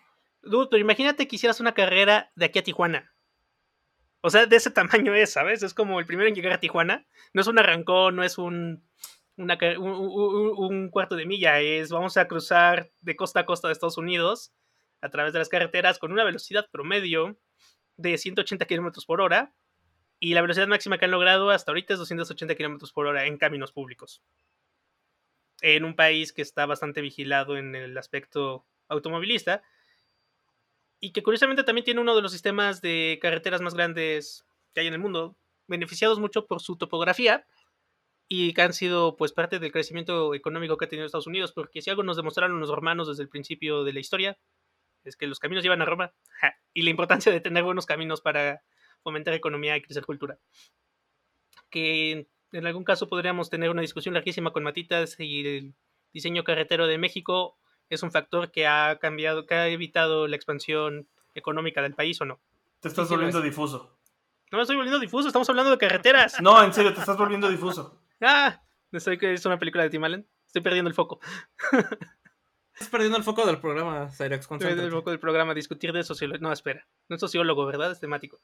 Dude, pero imagínate que hicieras una carrera de aquí a Tijuana. O sea, de ese tamaño es, ¿sabes? Es como el primero en llegar a Tijuana. No es un arrancón, no es una un- un cuarto de milla. Es vamos a cruzar de costa a costa de Estados Unidos a través de las carreteras con una velocidad promedio de 180 kilómetros por hora. Y la velocidad máxima que han logrado hasta ahorita es 280 kilómetros por hora en caminos públicos. En un país que está bastante vigilado en el aspecto automovilista y que curiosamente también tiene uno de los sistemas de carreteras más grandes que hay en el mundo, beneficiados mucho por su topografía y que han sido pues parte del crecimiento económico que ha tenido Estados Unidos, porque si algo nos demostraron los romanos desde el principio de la historia, es que los caminos llevan a Roma ja, y la importancia de tener buenos caminos para fomentar economía y crecer cultura. Que en algún caso podríamos tener una discusión larguísima con Matitas y el diseño carretero de México es un factor que ha cambiado, que ha evitado la expansión económica del país o no. Te estás volviendo es. difuso. No me estoy volviendo difuso, estamos hablando de carreteras. No, en serio, te estás volviendo difuso. <laughs> Ah, estoy que es una película de Tim Allen. Estoy perdiendo el foco. <laughs> Estás perdiendo el foco del programa, Cyrex. Perdiendo el foco del programa, discutir de sociología. No, espera. No es sociólogo, ¿verdad? Es temático.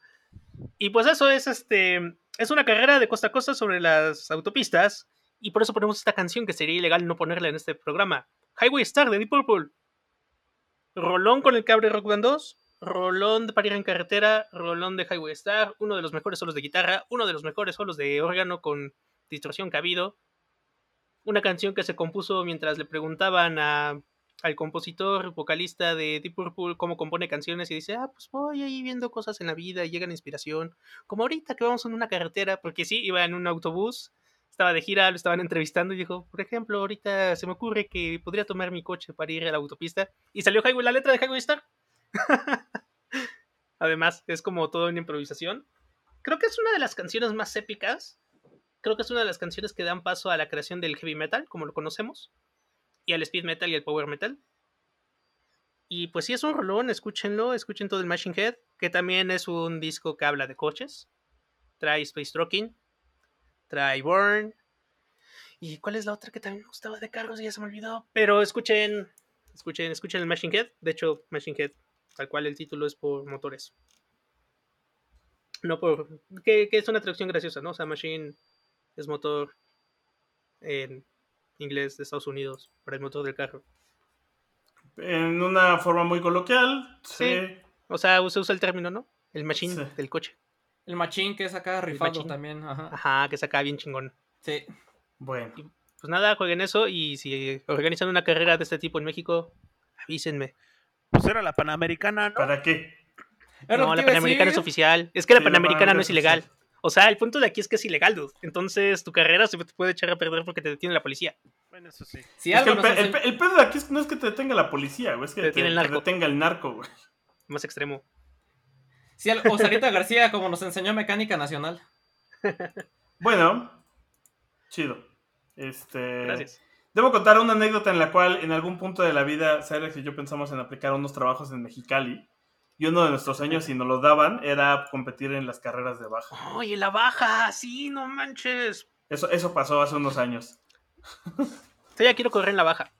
Y pues eso es este. Es una carrera de costa a costa sobre las autopistas. Y por eso ponemos esta canción que sería ilegal no ponerla en este programa. Highway Star de Deep Purple. Rolón con el cable Rock Band 2. Rolón de parir en carretera. Rolón de Highway Star. Uno de los mejores solos de guitarra. Uno de los mejores solos de órgano con distorsión que ha habido. Una canción que se compuso mientras le preguntaban a, al compositor, vocalista de Deep Purple, cómo compone canciones y dice, ah, pues voy ahí viendo cosas en la vida y llega la inspiración. Como ahorita que vamos en una carretera, porque sí, iba en un autobús, estaba de gira, lo estaban entrevistando y dijo, por ejemplo, ahorita se me ocurre que podría tomar mi coche para ir a la autopista. Y salió Highway, la letra de Highway Star. <laughs> Además, es como todo en improvisación. Creo que es una de las canciones más épicas. Creo que es una de las canciones que dan paso a la creación del heavy metal, como lo conocemos, y al speed metal y al power metal. Y pues sí, es un rolón, escúchenlo, escuchen todo el Machine Head, que también es un disco que habla de coches. Trae Space Trucking, trae Burn. ¿Y cuál es la otra que también me gustaba de carros? Ya se me olvidó. Pero escuchen, escuchen, escuchen el Machine Head. De hecho, Machine Head, tal cual el título es por motores. No por. Que, que es una traducción graciosa, ¿no? O sea, Machine es motor en inglés de Estados Unidos para el motor del carro. En una forma muy coloquial. Sí. Sí. O sea, se usa el término, ¿no? El machine Sí. del coche. El machín que es acá rifado también. Ajá. Ajá, que saca bien chingón. Sí. Bueno. Pues nada, jueguen eso y si organizan una carrera de este tipo en México, avísenme. Pues era la Panamericana, ¿no? ¿Para qué? No, la Panamericana es oficial. Es que la Sí, la Panamericana no Panamericana es es ilegal. O sea, el punto de aquí es que es ilegal, dude. Entonces tu carrera se te puede echar a perder porque te detiene la policía. Bueno, eso sí. Si Es que algo el, pe- el enseña- pe- el pedo de aquí es- no es que te detenga la policía, güey. Es que Te te, detiene el te narco. detenga el narco, güey. Más extremo. o Sarita García, como nos enseñó Mecánica Nacional. Bueno, chido. Este. Gracias. Debo contar una anécdota en la cual en algún punto de la vida, Cyrex y yo pensamos en aplicar unos trabajos en Mexicali. Y uno de nuestros sueños, si nos lo daban, era competir en las carreras de baja. Oye, la baja, sí, no manches. Eso, eso pasó hace unos años. Yo ya quiero correr en la baja.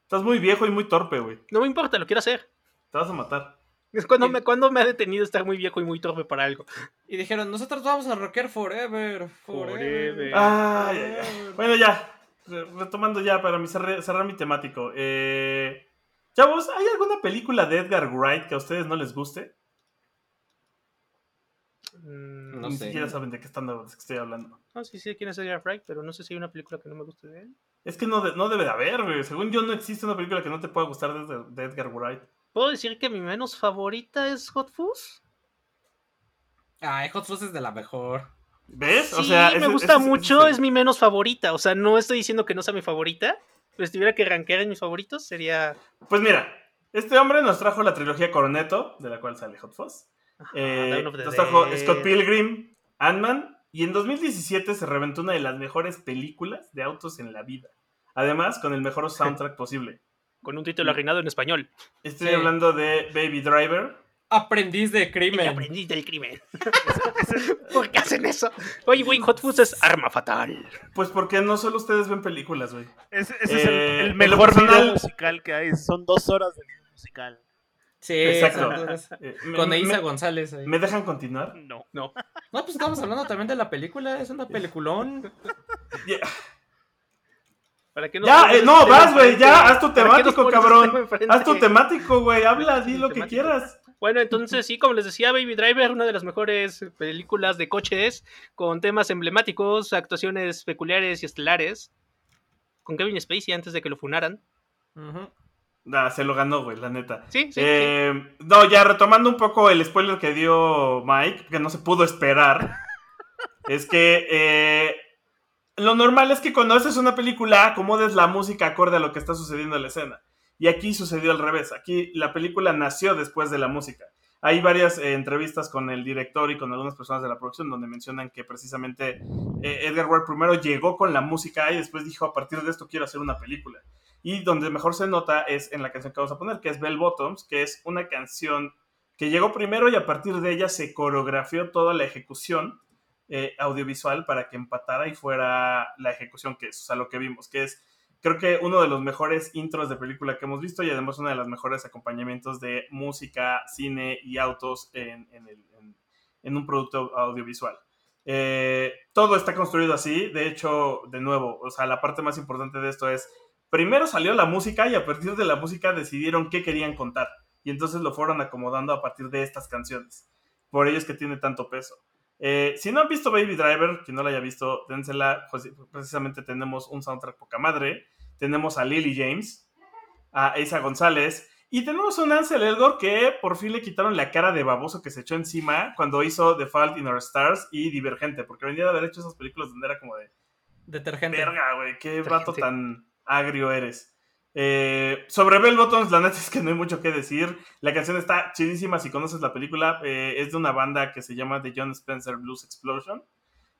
Estás muy viejo y muy torpe, güey. No me importa, lo quiero hacer. Te vas a matar. Es cuando me, cuando me ha detenido estar muy viejo y muy torpe para algo. Y dijeron, nosotros vamos a rockear forever. Forever. Forever. Ay, ay, ay. Bueno, ya. Re- Retomando ya para mi cerrar, cerrar mi temático. Eh, chavos, ¿hay alguna película de Edgar Wright que a ustedes no les guste? Mm, No Ni sé. siquiera saben de qué, están, de qué estoy hablando. No, sí sé quién es Edgar Wright, pero no sé si hay una película que no me guste de él. Es que no, de- no debe de haber, güey. Según yo, no existe una película que no te pueda gustar de, de Edgar Wright. ¿Puedo decir que mi menos favorita es Hot Fuzz? Ay, Hot Fuzz es de la mejor. ¿Ves? Sí, me gusta mucho, es mi menos favorita. O sea, no estoy diciendo que no sea mi favorita, si tuviera que rankear en mis favoritos sería... Pues mira, este hombre nos trajo la trilogía Coroneto, de la cual sale Hot Fuzz. Ajá, Eh, nos trajo Dead. Scott Pilgrim, Ant-Man, y en 2017 se reventó una de las mejores películas de autos en la vida. Además, con el mejor <laughs> soundtrack posible. Con un título arruinado en español. Estoy Sí. hablando de Baby Driver. Aprendiz de El crimen. aprendiz del crimen. <laughs> ¿Por qué hacen eso? Oye, güey, Hot Fuzz es arma fatal. Pues porque no solo ustedes ven películas, güey. Ese, ese es el, Eh, el mejor personal- video musical que hay. Son dos horas de video musical. Sí, Exacto. Eh, Con Eiza González ahí. ¿Me dejan continuar? No. No. No, pues estamos hablando también de la película. Es una peliculón. Ya, ¿Para qué no ya, eh, no, un tema vas, güey, ya, haz tu ¿Para qué nos temático, cabrón. Haz tu temático, güey, habla, di lo que quieras. Bueno, entonces sí, como les decía, Baby Driver, una de las mejores películas de coches, con temas emblemáticos, actuaciones peculiares y estelares, con Kevin Spacey antes de que lo funaran. Nah, se lo ganó, güey, la neta. Sí, sí, sí. Eh, No, ya retomando un poco el spoiler que dio Mike, que no se pudo esperar, <laughs> es que eh, lo normal es que cuando haces una película acomodes la música acorde a lo que está sucediendo en la escena. Y aquí sucedió al revés. Aquí la película nació después de la música. Hay varias eh, entrevistas con el director y con algunas personas de la producción donde mencionan que precisamente eh, Edgar Wright primero llegó con la música y después dijo a partir de esto quiero hacer una película. Y donde mejor se nota es en la canción que vamos a poner, que es Bell Bottoms, que es una canción que llegó primero y a partir de ella se coreografió toda la ejecución eh, audiovisual para que empatara y fuera la ejecución que es, o sea, lo que vimos, que es creo que uno de los mejores intros de película que hemos visto y además uno de los mejores acompañamientos de música, cine y autos en, en el- en- un producto audiovisual. Eh, todo está construido así, de hecho, de nuevo, o sea, la parte más importante de esto es, primero salió la música y a partir de la música decidieron qué querían contar y entonces lo fueron acomodando a partir de estas canciones. Por ello es que tiene tanto peso. Eh, si no han visto Baby Driver, quien no la haya visto, dénsela. Pues, precisamente tenemos un soundtrack poca madre. Tenemos a Lily James, a Isa González. Y tenemos a un Ansel Elgort que por fin le quitaron la cara de baboso que se echó encima cuando hizo The Fault in Our Stars y Divergente. Porque venía de haber hecho esas películas donde era como de Detergente. verga, güey, qué Detergente. vato tan agrio eres. Eh, sobre Bell Bottoms, la neta es que no hay mucho que decir. La canción está chidísima. Si conoces la película, eh, es de una banda que se llama The John Spencer Blues Explosion.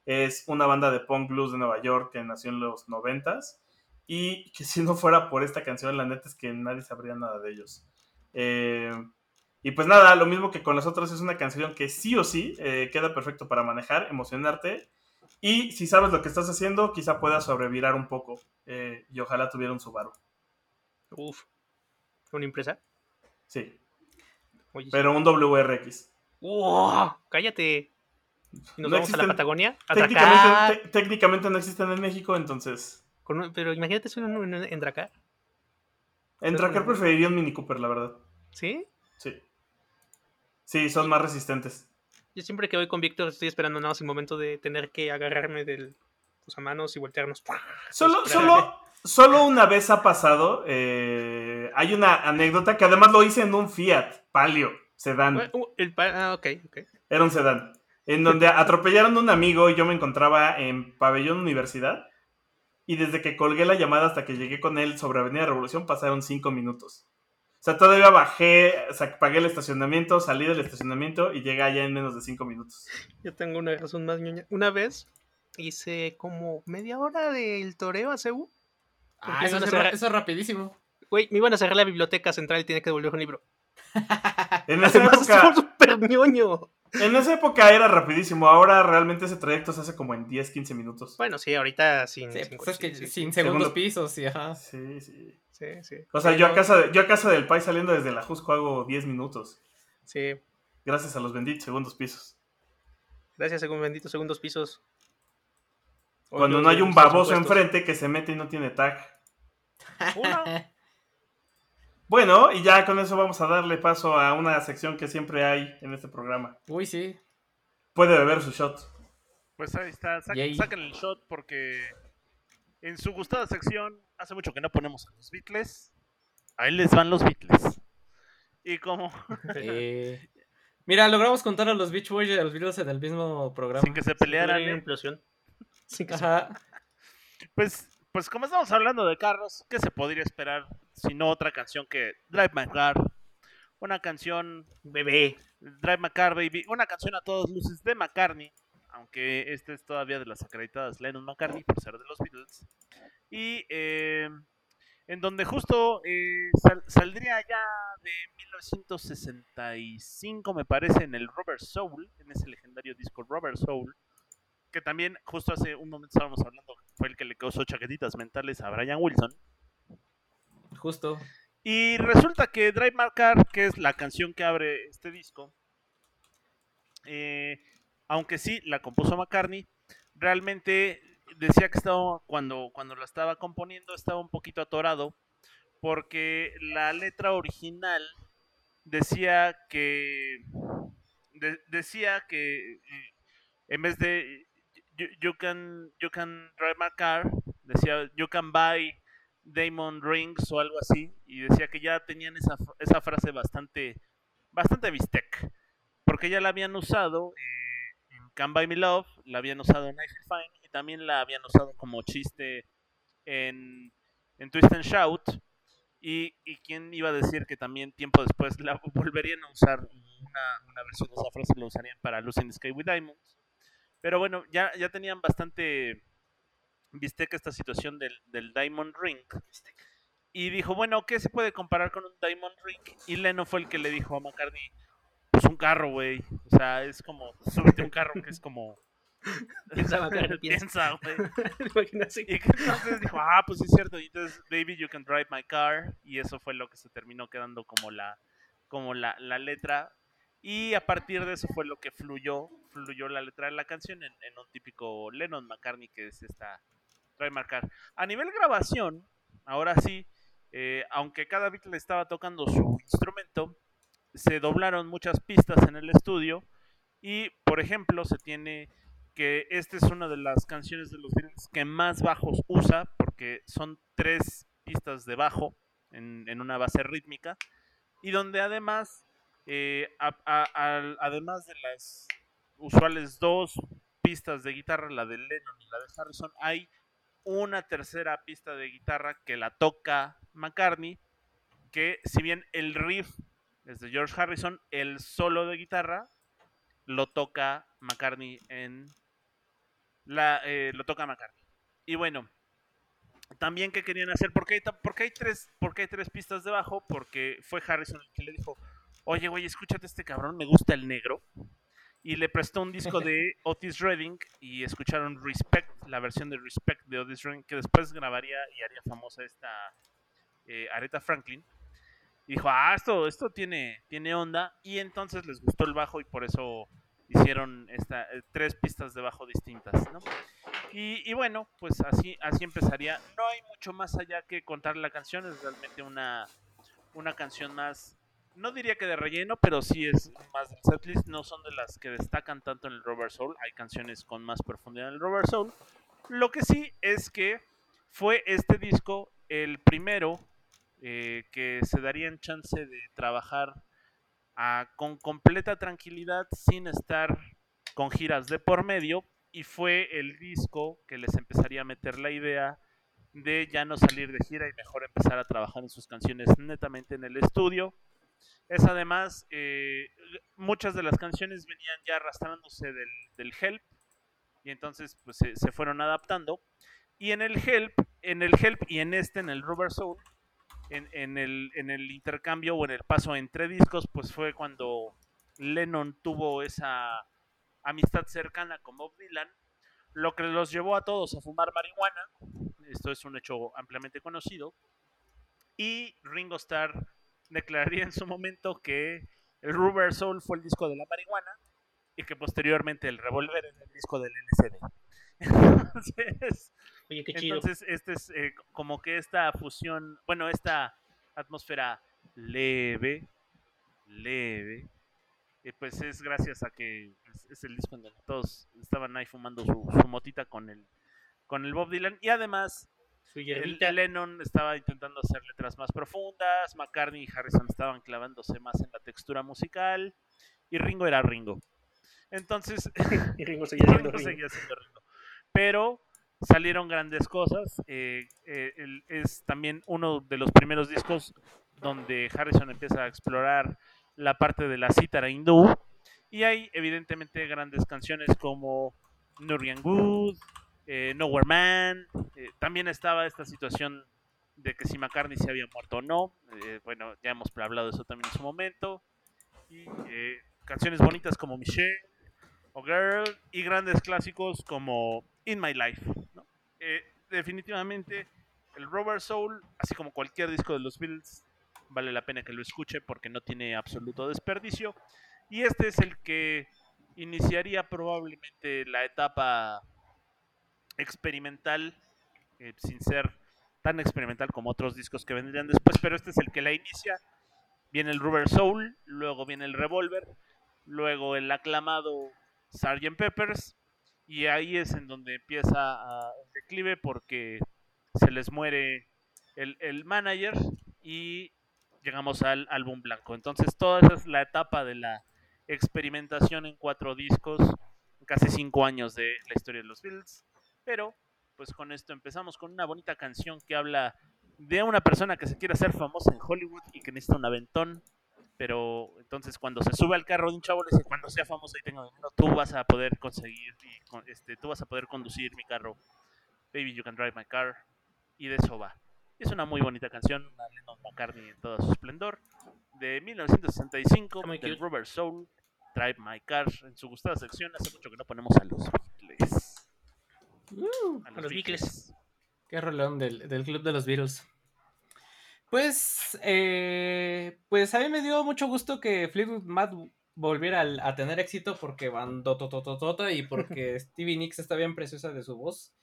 Es una banda de punk blues de Nueva York que nació en los noventas. Y que si no fuera por esta canción, la neta es que nadie sabría nada de ellos. Eh, y pues nada, lo mismo que con las otras, es una canción que sí o sí queda perfecto para manejar, emocionarte. Y si sabes lo que estás haciendo, quizá puedas sobrevirar un poco. y ojalá tuviera un Subaru. Uf. ¿Una impresa? Sí, Oye, pero un WRX. ¡Wow! ¡Cállate! ¿Y nos No vamos a existen- la Patagonia? ¿A Técnicamente, no existen en México, entonces. Con Pero imagínate eso en, en, en Dracar. En preferiría un Mini Cooper, la verdad. ¿Sí? Sí. Sí, son más resistentes. Yo siempre que voy con Víctor estoy esperando nada más el momento de tener que agarrarme del manos y voltearnos. Solo, Espérame. solo, solo una vez ha pasado. eh, hay una anécdota que además lo hice en un Fiat Palio sedán. Uh, el ah, ok, ok. Era un sedán. En donde <laughs> atropellaron a un amigo y yo me encontraba en Pabellón Universidad. Y desde que colgué la llamada hasta que llegué con él sobre Avenida Revolución pasaron cinco minutos. O sea, todavía bajé, o sea, pagué el estacionamiento, salí del estacionamiento y llegué allá en menos de cinco minutos. Yo tengo una razón más ñoña. Una vez hice como media hora del toreo a CEU. Ah, eso, es, cerrar- ra- eso es rapidísimo. Güey, me iban a cerrar la biblioteca central y tenía que devolver un libro. En <laughs> esa Además, estaba época, súper ñoño. en esa época era rapidísimo. Ahora realmente ese trayecto se hace como en 10, 15 minutos. Bueno, sí, ahorita sin. Sí, sin pues es que coche, sí, sin Segundo- segundos pisos, sí, ajá. Sí, sí. sí, sí. O sea, Sí, yo a casa, de- yo a casa del país saliendo desde la Jusco hago 10 minutos. Sí. Gracias a los benditos segundos pisos. Gracias, según benditos segundos pisos. Cuando no hay un baboso enfrente que se mete y no tiene tag. Uno. <laughs> Bueno, y ya con eso vamos a darle paso a una sección que siempre hay en este programa. Uy, sí. Puede beber su shot. Pues ahí está, sa- Yay. saquen el shot porque en su gustada sección hace mucho que no ponemos a los Beatles. Ahí les van los Beatles. Y como <laughs> Eh, <laughs> Mira, logramos contar a los Beach Boys y a los Beatles en el mismo programa. sin que se pelearan, Una ¿eh? implosión. Que Ajá. Pues, pues como estamos hablando de carros, ¿qué se podría esperar si no otra canción que Drive My Car? Una canción, Bebé. Drive My Car Baby, una canción a todas luces de McCartney, aunque este es todavía de las acreditadas Lennon McCartney por ser de los Beatles. Y eh, en donde justo eh, sal- saldría ya de 1965, me parece, en el Rubber Soul, en ese legendario disco Rubber Soul, que también justo hace un momento estábamos hablando, fue el que le causó chaquetitas mentales a Brian Wilson. Justo. Y resulta que Drive My Car, que es la canción que abre este disco, eh, aunque sí la compuso McCartney, realmente decía que estaba cuando, cuando la estaba componiendo estaba un poquito atorado porque la letra original decía que de- decía que eh, en vez de you, can you can drive my car decía you can buy Damon Rings o algo así y decía que ya tenían esa, esa frase bastante bastante bistec porque ya la habían usado eh, en Can Buy Me Love la habían usado en Feel Fine y también la habían usado como chiste en, en Twist and Shout y, y quién iba a decir que también tiempo después la <laughs> volverían a usar una, una versión de esa frase la usarían para Lucy the Sky with Diamonds pero bueno ya, ya tenían bastante bistec esta situación del, del Diamond Ring y dijo, bueno, ¿qué se puede comparar con un Diamond Ring? Y Leno fue el que le dijo a McCartney, pues un carro, güey. O sea, es como, súbete un carro que es como... <laughs> Piensa, McCartney, <laughs> piensa. Güey. <laughs> Y entonces dijo, ah, pues sí es cierto. Y entonces, baby, you can drive my car. Y eso fue lo que se terminó quedando como la, como la, la letra. Y a partir de eso fue lo que fluyó, fluyó la letra de la canción en, un típico Lennon McCartney, que es esta Drive My Car. A nivel grabación, ahora sí, eh, aunque cada Beatle estaba tocando su instrumento, se doblaron muchas pistas en el estudio. Y, por ejemplo, se tiene que esta es una de las canciones de los Beatles que más bajos usa, porque son tres pistas de bajo en una base rítmica, y donde además, eh, a- a- al- además de las usuales dos pistas de guitarra, la de Lennon y la de Harrison, hay una tercera pista de guitarra que la toca McCartney, que si bien el riff es de George Harrison, el solo de guitarra lo toca McCartney en la eh, lo toca McCartney. Y bueno, también que querían hacer, porque hay, hay tres, porque hay tres pistas de bajo, porque fue Harrison el que le dijo, oye güey, escúchate este cabrón, me gusta el negro. Y le prestó un disco <laughs> de Otis Redding y escucharon Respect, la versión de Respect de Otis Redding, que después grabaría y haría famosa esta eh, Aretha Franklin. Y dijo, ah, esto, esto tiene, tiene onda. Y entonces les gustó el bajo y por eso hicieron esta, eh, tres pistas de bajo distintas, ¿no? Y, y bueno, pues así, así empezaría. No hay mucho más allá que contar la canción, es realmente una, una canción más, no diría que de relleno, pero sí es más del setlist, no son de las que destacan tanto en el Rubber Soul, hay canciones con más profundidad en el Rubber Soul. Lo que sí es que fue este disco el primero eh, que se darían chance de trabajar ah, con completa tranquilidad sin estar con giras de por medio y fue el disco que les empezaría a meter la idea de ya no salir de gira y mejor empezar a trabajar en sus canciones netamente en el estudio. Es además, eh, muchas de las canciones venían ya arrastrándose del, Help y entonces pues se, se fueron adaptando. Y en el Help, en el Help y en este, en el Rubber Soul, en, en el, en el intercambio o en el paso entre discos, pues fue cuando Lennon tuvo esa amistad cercana con Bob Dylan, lo que los llevó a todos a fumar marihuana, esto es un hecho ampliamente conocido, y Ringo Starr declararía en su momento que el Rubber Soul fue el disco de la marihuana y que posteriormente el Revolver es el disco del LCD. <laughs> Entonces, Oye, qué chido. entonces, este es eh, como que esta fusión, bueno, esta atmósfera leve, leve, eh, pues es gracias a que es, es el disco en donde todos estaban ahí fumando su, su motita con el, con el Bob Dylan. Y además, Su El- hierbita. Lennon estaba intentando hacer letras más profundas, McCartney y Harrison estaban clavándose más en la textura musical y Ringo era Ringo. Entonces, <laughs> Y Ringo seguía siendo Ringo Ringo. seguía siendo Ringo. Pero salieron grandes cosas. eh, eh, el- es también uno de los primeros discos donde Harrison empieza a explorar la parte de la cítara hindú. Y hay evidentemente grandes canciones como Nuryan Good, eh, Nowhere Man. eh, también estaba esta situación de que si McCartney se había muerto o no. eh, bueno, ya hemos hablado de eso también en su momento. Eh, canciones bonitas como Michelle o Girl y grandes clásicos como In My Life. Eh, definitivamente el Rubber Soul, así como cualquier disco de los Beatles, vale la pena que lo escuche porque no tiene absoluto desperdicio. Y este es el que iniciaría probablemente la etapa experimental, eh, sin ser tan experimental como otros discos que vendrían después, pero este es el que la inicia. Viene el Rubber Soul, luego viene el Revolver, luego el aclamado Sgt. Peppers, y ahí es en donde empieza el declive porque se les muere el, el manager y llegamos al álbum blanco. Entonces toda esa es la etapa de la experimentación en cuatro discos, casi cinco años de la historia de los Beatles, pero pues con esto empezamos con una bonita canción que habla de una persona que se quiere hacer famosa en Hollywood y que necesita un aventón pero entonces cuando se sube al carro de un chavo le dice cuando sea famoso y tenga dinero tú vas a poder conseguir este tú vas a poder conducir mi carro baby you can drive my car y de eso va es una muy bonita canción una Lennon McCartney en todo su esplendor de 1965 Está muy del cute. Rubber Soul Drive My Car en su gustada sección hace mucho que no ponemos a los Beatles a los Beatles. Qué rolón del, del club de los Beatles. Pues, eh, pues a mí me dio mucho gusto que Fleetwood Mac volviera al- a, tener éxito porque van totototota y porque <laughs> Stevie Nicks está bien preciosa de su voz.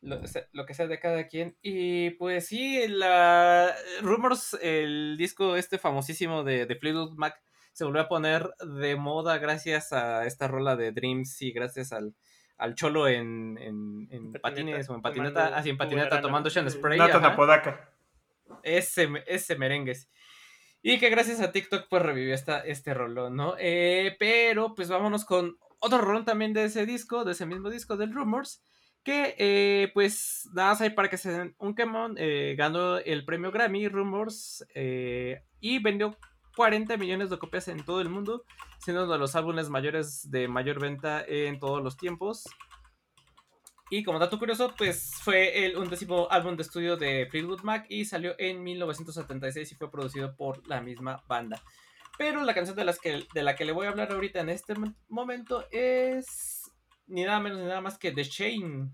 Lo que sea de cada quien. Y pues sí, la Rumors, el disco este famosísimo de, de Fleetwood Mac, se volvió a poner de moda gracias a esta rola de Dreams y gracias al, al cholo en, en, en patines o en tomando patineta, así en patineta tomando Ocean Spray. Nathan. Apodaca. Ese, ese merengues. Y que gracias a TikTok pues revivió esta, este rolón, ¿no? Eh, pero pues vámonos con otro rolón también de ese disco, de ese mismo disco del Rumors. Que eh, pues nada más hay para que se den un quemón. eh, ganó el premio Grammy Rumors eh, y vendió 40 millones de copias en todo el mundo, siendo uno de los álbumes mayores de mayor venta en todos los tiempos. Y como dato curioso, pues fue el undécimo álbum de estudio de Fleetwood Mac y salió en 1976 y fue producido por la misma banda. Pero la canción de, las que, de la que le voy a hablar ahorita en este mo- momento es ni nada menos ni nada más que The Chain,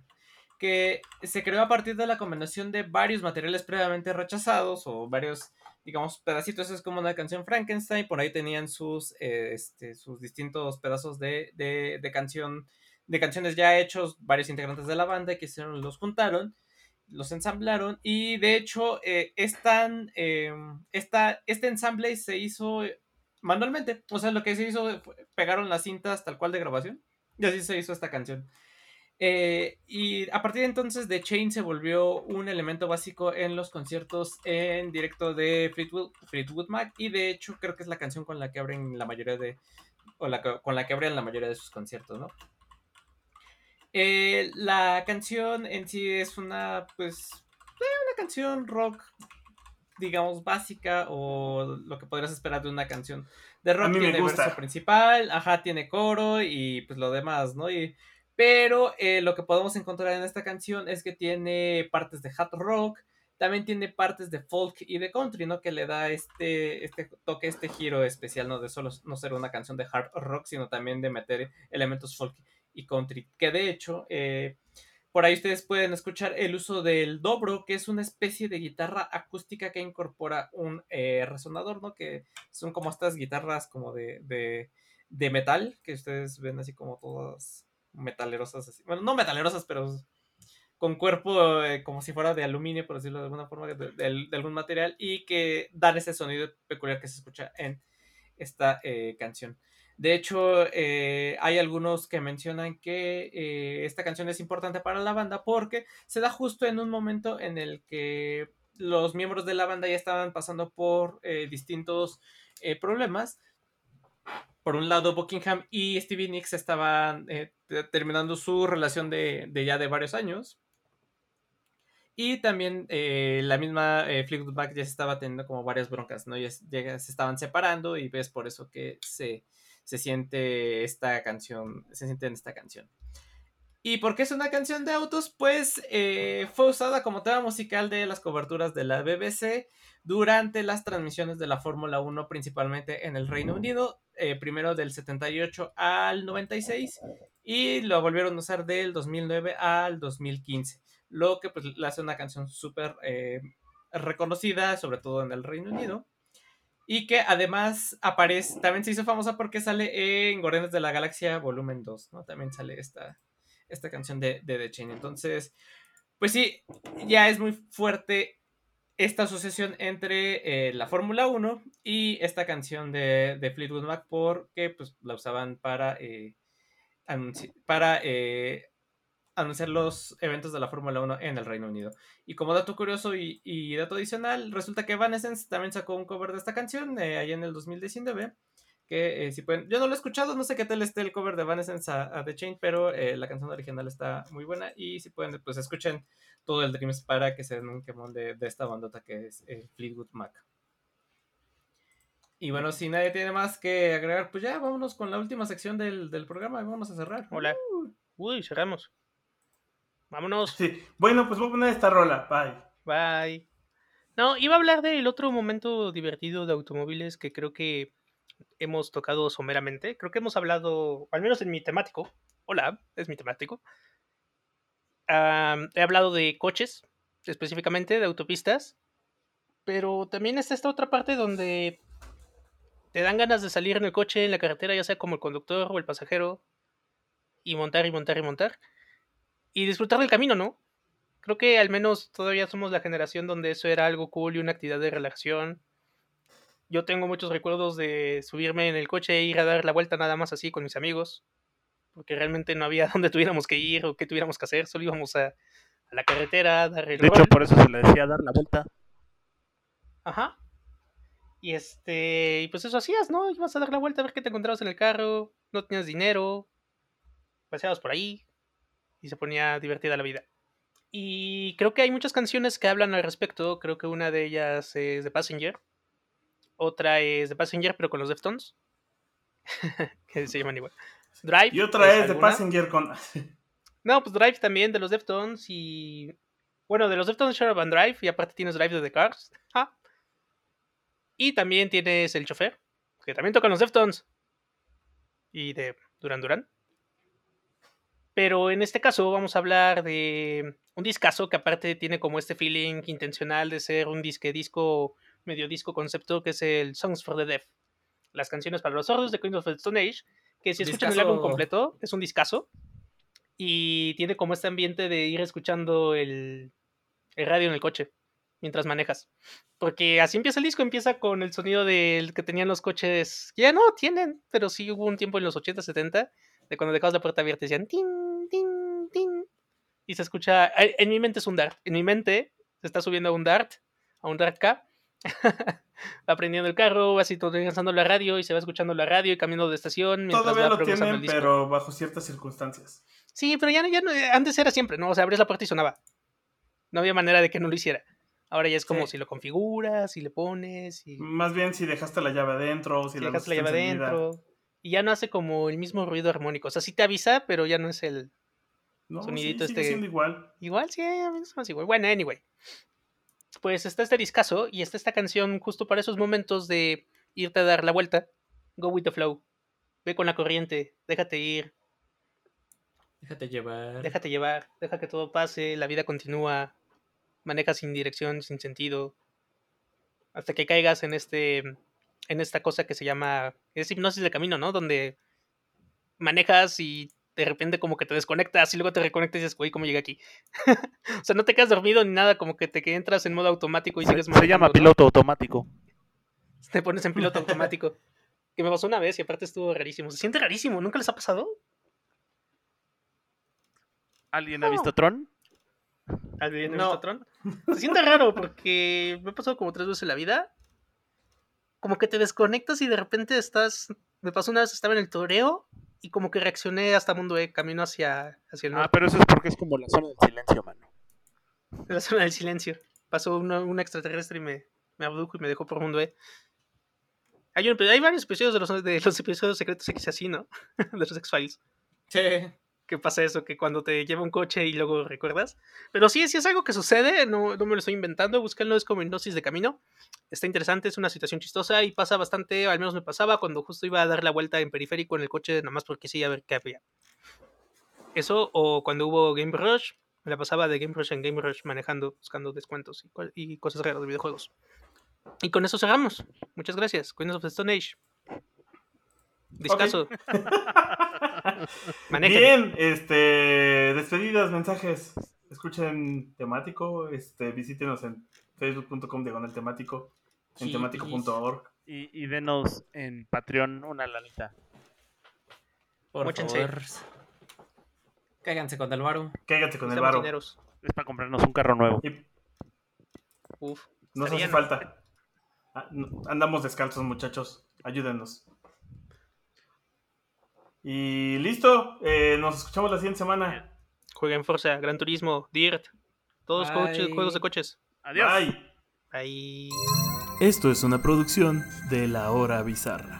que se creó a partir de la combinación de varios materiales previamente rechazados o varios, digamos, pedacitos. Es como una canción Frankenstein, por ahí tenían sus, eh, este, sus distintos pedazos de, de, de canción de canciones ya hechos, varios integrantes de la banda que hicieron, los juntaron, los ensamblaron y de hecho eh, están, eh, esta, este ensamble se hizo eh, manualmente, o sea, lo que se hizo pegaron las cintas tal cual de grabación y así se hizo esta canción. Eh, y a partir de entonces The Chain se volvió un elemento básico en los conciertos en directo de Fleetwood, Fleetwood Mac y de hecho creo que es la canción con la que abren la mayoría de, o la, con la que abren la mayoría de sus conciertos, ¿no? Eh, la canción en sí es una, pues, eh, una canción rock, digamos, básica o lo que podrías esperar de una canción de rock. mí me tiene gusta. verso principal, ajá, tiene coro y pues lo demás, ¿no? Y, pero eh, lo que podemos encontrar en esta canción es que tiene partes de hard rock, también tiene partes de folk y de country, ¿no? Que le da este, este toque, este giro especial, ¿no? De solo no ser una canción de hard rock, sino también de meter elementos folk y country. Que de hecho, eh, por ahí ustedes pueden escuchar el uso del dobro, que es una especie de guitarra acústica que incorpora un eh, resonador, ¿no? Que son como estas guitarras como de, de, de metal, que ustedes ven así como todas metalerosas. Así. Bueno, no metalerosas, pero con cuerpo eh, como si fuera de aluminio, por decirlo de alguna forma, de, algún material, y que dan ese sonido peculiar que se escucha en esta eh, canción. De hecho, eh, hay algunos que mencionan que esta canción es importante para la banda porque se da justo en un momento en el que los miembros de la banda ya estaban pasando por distintos problemas. Por un lado, Buckingham y Stevie Nicks estaban eh, te- terminando su relación de, ya de varios años. Y también eh, la misma eh, Fleetwood Mac ya estaba teniendo como varias broncas, ¿no? Ya se estaban separando y ves por eso que se, se siente esta canción, se siente en esta canción. ¿Y por qué es una canción de autos? Pues eh, fue usada como tema musical de las coberturas de la BBC durante las transmisiones de la Fórmula 1, principalmente en el Reino Unido, eh, primero del 78 al 96, y lo volvieron a usar del 2009 al 2015, lo que pues hace una canción súper eh, reconocida, sobre todo en el Reino Unido. Y que además aparece, también se hizo famosa porque sale en Guardianes de la Galaxia Volumen 2, ¿no? También sale esta, esta canción de, de The Chain. Entonces, pues sí, ya es muy fuerte esta asociación entre eh, la Fórmula 1 y esta canción de, Fleetwood Mac porque pues la usaban para, eh, para eh, anunciar los eventos de la Fórmula 1 en el Reino Unido. Y como dato curioso y, y dato adicional, resulta que Evanescence también sacó un cover de esta canción eh, allá en el 2019. Que eh, si pueden, yo no lo he escuchado, no sé qué tal esté el cover de Evanescence a, a The Chain, pero eh, la canción original está muy buena. Y si pueden, pues escuchen todo el Dreams para que se den un quemón de, de esta bandota que es eh, Fleetwood Mac. Y bueno, si nadie tiene más que agregar, pues ya vámonos con la última sección del, del programa y vamos a cerrar. Hola. Uy, cerramos. Vámonos. Sí. Bueno, pues voy a poner esta rola. Bye. Bye. No, iba a hablar del otro momento divertido de automóviles que creo que hemos tocado someramente. Creo que hemos hablado, al menos en mi temático. Hola, es mi temático. He hablado de coches, específicamente de autopistas. Pero también está esta otra parte donde te dan ganas de salir en el coche, en la carretera, ya sea como el conductor o el pasajero, y montar y montar y montar. Y disfrutar del camino, ¿no? Creo que al menos todavía somos la generación donde eso era algo cool y una actividad de relajación. Yo tengo muchos recuerdos de subirme en el coche e ir a dar la vuelta nada más así con mis amigos. Porque realmente no había <laughs> dónde tuviéramos que ir o qué tuviéramos que hacer. Solo íbamos a, a la carretera, a dar el De hecho, por eso se le decía dar la vuelta. Ajá. Y este, y pues eso hacías, ¿no? Ibas a dar la vuelta a ver qué te encontrabas en el carro, no tenías dinero, paseabas por ahí y se ponía divertida la vida. Y creo que hay muchas canciones que hablan al respecto. Creo que una de ellas es The Passenger. Otra es The Passenger, pero con los Deftones. <laughs> que se llaman igual. Drive. Y otra es de alguna. Passenger con. No, pues Drive también de los Deftones y. Bueno, de los Deftones Share and Drive y aparte tienes Drive de The Cars. Ja. Y también tienes El Chofer, que también tocan los Deftones. Y de Duran Duran. Pero en este caso vamos a hablar de un discazo que aparte tiene como este feeling intencional de ser un disque disco, medio disco concepto, que es el Songs for the Deaf. Las canciones para los sordos de Queen of the Stone Age, que si escuchan el Discazo. álbum completo, es un discazo. Y tiene como este ambiente de ir escuchando el, el radio en el coche mientras manejas. Porque así empieza el disco, empieza con el sonido del que tenían los coches, que ya no tienen, pero sí hubo un tiempo en los 80, 70, de cuando dejabas la puerta abierta y decían tin, tin, tin. Y se escucha, en mi mente es un Dart, en mi mente se está subiendo a un Dart, a un Dart K, <laughs> va prendiendo el carro, va lanzando la radio y se va escuchando la radio y cambiando de estación Todavía va lo tienen, pero bajo ciertas circunstancias. Sí, pero ya, no- ya no, eh, antes era siempre, ¿no? O sea, abrías la puerta y sonaba. No había manera de que no lo hiciera. Ahora ya es como Sí. si lo configuras, si le pones, y Más bien si dejaste la llave adentro, si si la dejas luz la llave adentro. Y ya no hace como el mismo ruido armónico. O sea, sí te avisa, pero ya no es el. No, sonidito sí, este- igual. Igual, sí, a mí se me hace igual. Bueno, anyway. Pues está este discazo y está esta canción justo para esos momentos de irte a dar la vuelta. Go with the flow. Ve con la corriente, déjate ir, Déjate llevar. déjate llevar, deja que todo pase, la vida continúa, maneja sin dirección, sin sentido, hasta que caigas en este, en esta cosa que se llama, es hipnosis de camino, ¿no? Donde manejas y de repente como que te desconectas y luego te reconectas y dices, güey, ¿cómo llegué aquí? <laughs> o sea, no te quedas dormido ni nada, como que te que entras en modo automático y Se, sigues se llama manejando, ¿no? piloto automático. Te pones en piloto automático. Que me pasó una vez y aparte estuvo rarísimo. Se siente rarísimo, ¿nunca les ha pasado? ¿Alguien ha visto Tron? ¿Alguien ha No. visto Tron? Se siente raro porque me ha pasado como tres veces en la vida. Como que te desconectas y de repente estás. Me pasó una vez, estaba en el toreo y como que reaccioné hasta Mundo E, camino hacia, hacia el Ah, norte, pero eso es porque es como la zona del silencio, mano. la zona del silencio. Pasó una- un extraterrestre y me, me abdujo y me dejó por Mundo E. Hay, un- hay varios episodios de los, de los episodios secretos X así, ¿no? <laughs> de los X-Files. Sí. Que pasa eso, que cuando te lleva un coche y luego recuerdas. Pero sí, sí es algo que sucede, no, no me lo estoy inventando, búsquenlo, es como hipnosis de camino. Está interesante, es una situación chistosa y pasa bastante, al menos me pasaba cuando justo iba a dar la vuelta en periférico en el coche, nada porque sí, a ver qué había. Eso, o cuando hubo Game Rush, me la pasaba de Game Rush en Game Rush manejando, buscando descuentos y cosas raras de videojuegos. Y con eso cerramos. Muchas gracias. Queens of the Stone Age. Discaso. <laughs> Manéjenme. Bien, este, despedidas, mensajes. Escuchen temático, este, visítenos en facebook.com diagonal temático, en Sí, temático.org. Y, y denos en Patreon una lanita. Por favor. Cáiganse con el varo. Cáiganse con el varo. dineros. Es para comprarnos un carro nuevo. Y Uf. nos hace falta. Ah, Andamos descalzos, muchachos. Ayúdenos. Y listo. eh, nos escuchamos la siguiente semana. Jueguen Forza, Gran Turismo, Dirt. Todos Bye. coches, juegos de coches. Adiós. Bye. Esto es una producción de La Hora Bizarra.